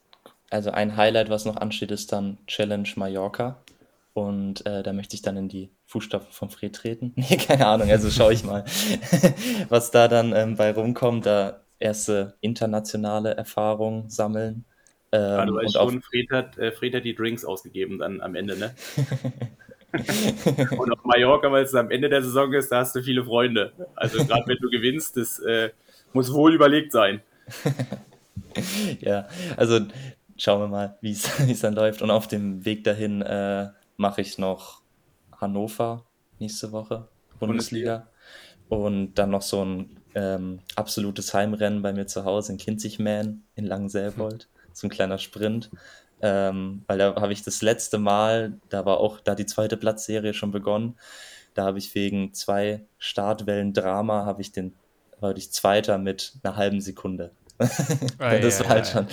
also ein Highlight, was noch ansteht, ist dann Challenge Mallorca. Und äh, da möchte ich dann in die Fußstapfen von Fred treten. Nee, keine Ahnung, also schaue ich mal, was da dann ähm, bei rumkommt. Da erste internationale Erfahrung sammeln. Ähm, du weißt schon, Fred hat, äh, Fred hat die Drinks ausgegeben dann am Ende, ne? und auf Mallorca, weil es am Ende der Saison ist, da hast du viele Freunde. Also gerade wenn du gewinnst, das äh, muss wohl überlegt sein. ja, also schauen wir mal, wie es dann läuft. Und auf dem Weg dahin, äh, mache ich noch Hannover nächste Woche, Bundesliga. Und dann noch so ein ähm, absolutes Heimrennen bei mir zu Hause in Kinzigmähen in Langenselbold. So ein kleiner Sprint. Ähm, weil da habe ich das letzte Mal, da war auch da die zweite Platzserie schon begonnen. Da habe ich wegen zwei Startwellen Drama, habe ich den, war ich Zweiter mit einer halben Sekunde. Ei, das ei, war halt ei.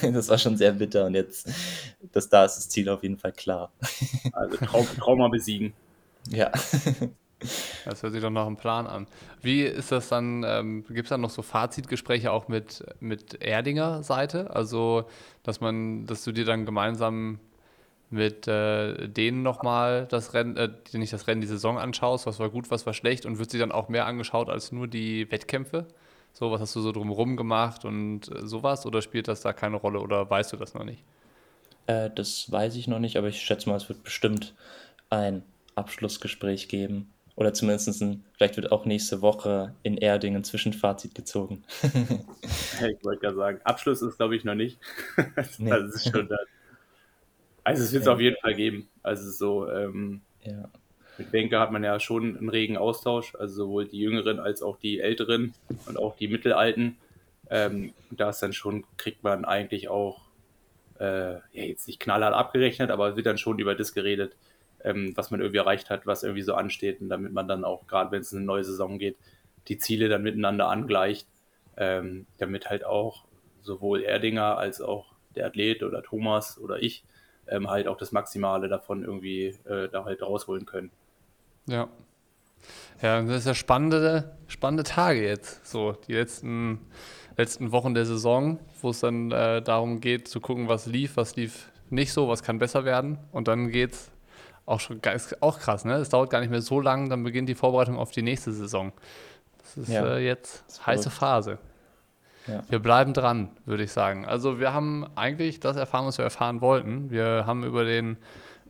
schon, das war schon sehr bitter und jetzt, das da ist das Ziel auf jeden Fall klar. Also Traum, Trauma besiegen. Ja. Das hört sich doch nach einem Plan an. Wie ist das dann, ähm, gibt es dann noch so Fazitgespräche auch mit, mit Erdinger Seite? Also, dass man, dass du dir dann gemeinsam mit äh, denen nochmal das Rennen, äh, nicht das Rennen, die Saison anschaust, was war gut, was war schlecht und wird sie dann auch mehr angeschaut als nur die Wettkämpfe? So, was hast du so drumherum gemacht und äh, sowas? Oder spielt das da keine Rolle oder weißt du das noch nicht? Äh, das weiß ich noch nicht, aber ich schätze mal, es wird bestimmt ein Abschlussgespräch geben. Oder zumindest ein, vielleicht wird auch nächste Woche in Erding ein Zwischenfazit gezogen. Ich wollte gerade sagen, Abschluss ist, glaube ich, noch nicht. das Nee. ist schon da. Also es wird es auf jeden Fall geben. Also so, ähm, ja. mit Wenke hat man ja schon einen regen Austausch, also sowohl die Jüngeren als auch die Älteren und auch die Mittelalten. Ähm, da ist dann schon, kriegt man eigentlich auch, äh, ja jetzt nicht knallhart abgerechnet, aber wird dann schon über das geredet, ähm, was man irgendwie erreicht hat, was irgendwie so ansteht und damit man dann auch, gerade wenn es in eine neue Saison geht, die Ziele dann miteinander angleicht, ähm, damit halt auch sowohl Erdinger als auch der Athlet oder Thomas oder ich ähm, halt auch das Maximale davon irgendwie äh, da halt rausholen können. Ja. Ja, das ist ja spannende, spannende Tage jetzt. So, die letzten, letzten Wochen der Saison, wo es dann äh, darum geht, zu gucken, was lief, was lief nicht so, was kann besser werden. Und dann geht's auch schon auch krass, ne? Es dauert gar nicht mehr so lang, dann beginnt die Vorbereitung auf die nächste Saison. Das ist Ja, äh, jetzt ist heiße. Phase. Ja. Wir bleiben dran, würde ich sagen. Also wir haben eigentlich das erfahren, was wir erfahren wollten. Wir haben über den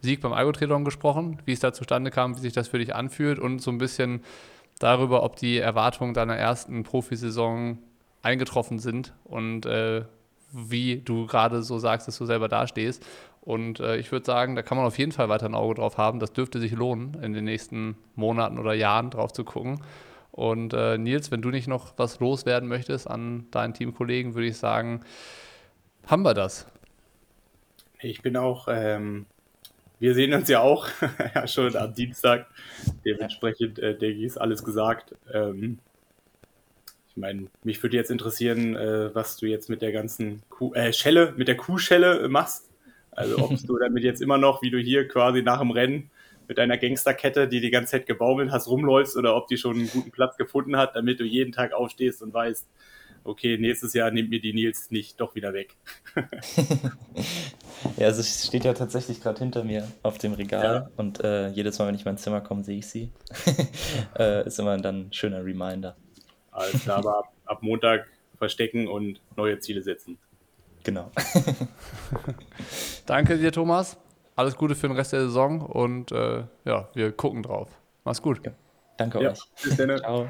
Sieg beim Algo-Triathlon gesprochen, wie es da zustande kam, wie sich das für dich anfühlt und so ein bisschen darüber, ob die Erwartungen deiner ersten Profisaison eingetroffen sind und äh, wie du gerade so sagst, dass du selber dastehst. Und äh, ich würde sagen, da kann man auf jeden Fall weiter ein Auge drauf haben. Das dürfte sich lohnen, in den nächsten Monaten oder Jahren drauf zu gucken. Und äh, Nils, wenn du nicht noch was loswerden möchtest an deinen Teamkollegen, würde ich sagen, haben wir das. Ich bin auch, ähm, wir sehen uns ja auch ja, schon am Dienstag. Dementsprechend äh, denke ich, ist alles gesagt. Ähm, ich meine, mich würde jetzt interessieren, äh, was du jetzt mit der ganzen Kuh, äh, Schelle, mit der Kuhschelle machst. Also ob du damit jetzt immer noch, wie du hier quasi nach dem Rennen mit deiner Gangsterkette, die die ganze Zeit gebaumelt hast, rumläufst oder ob die schon einen guten Platz gefunden hat, damit du jeden Tag aufstehst und weißt, okay, nächstes Jahr nimmt mir die Nils nicht doch wieder weg. Ja, also es steht ja tatsächlich gerade hinter mir auf dem Regal Ja. und äh, jedes Mal, wenn ich in mein Zimmer komme, sehe ich sie. äh, ist immer dann ein schöner Reminder. Alles klar, aber ab, ab Montag verstecken und neue Ziele setzen. Genau. Danke dir, Thomas. Alles Gute für den Rest der Saison und äh, ja, wir gucken drauf. Mach's gut. Danke Ja, euch. bis dann. Ciao.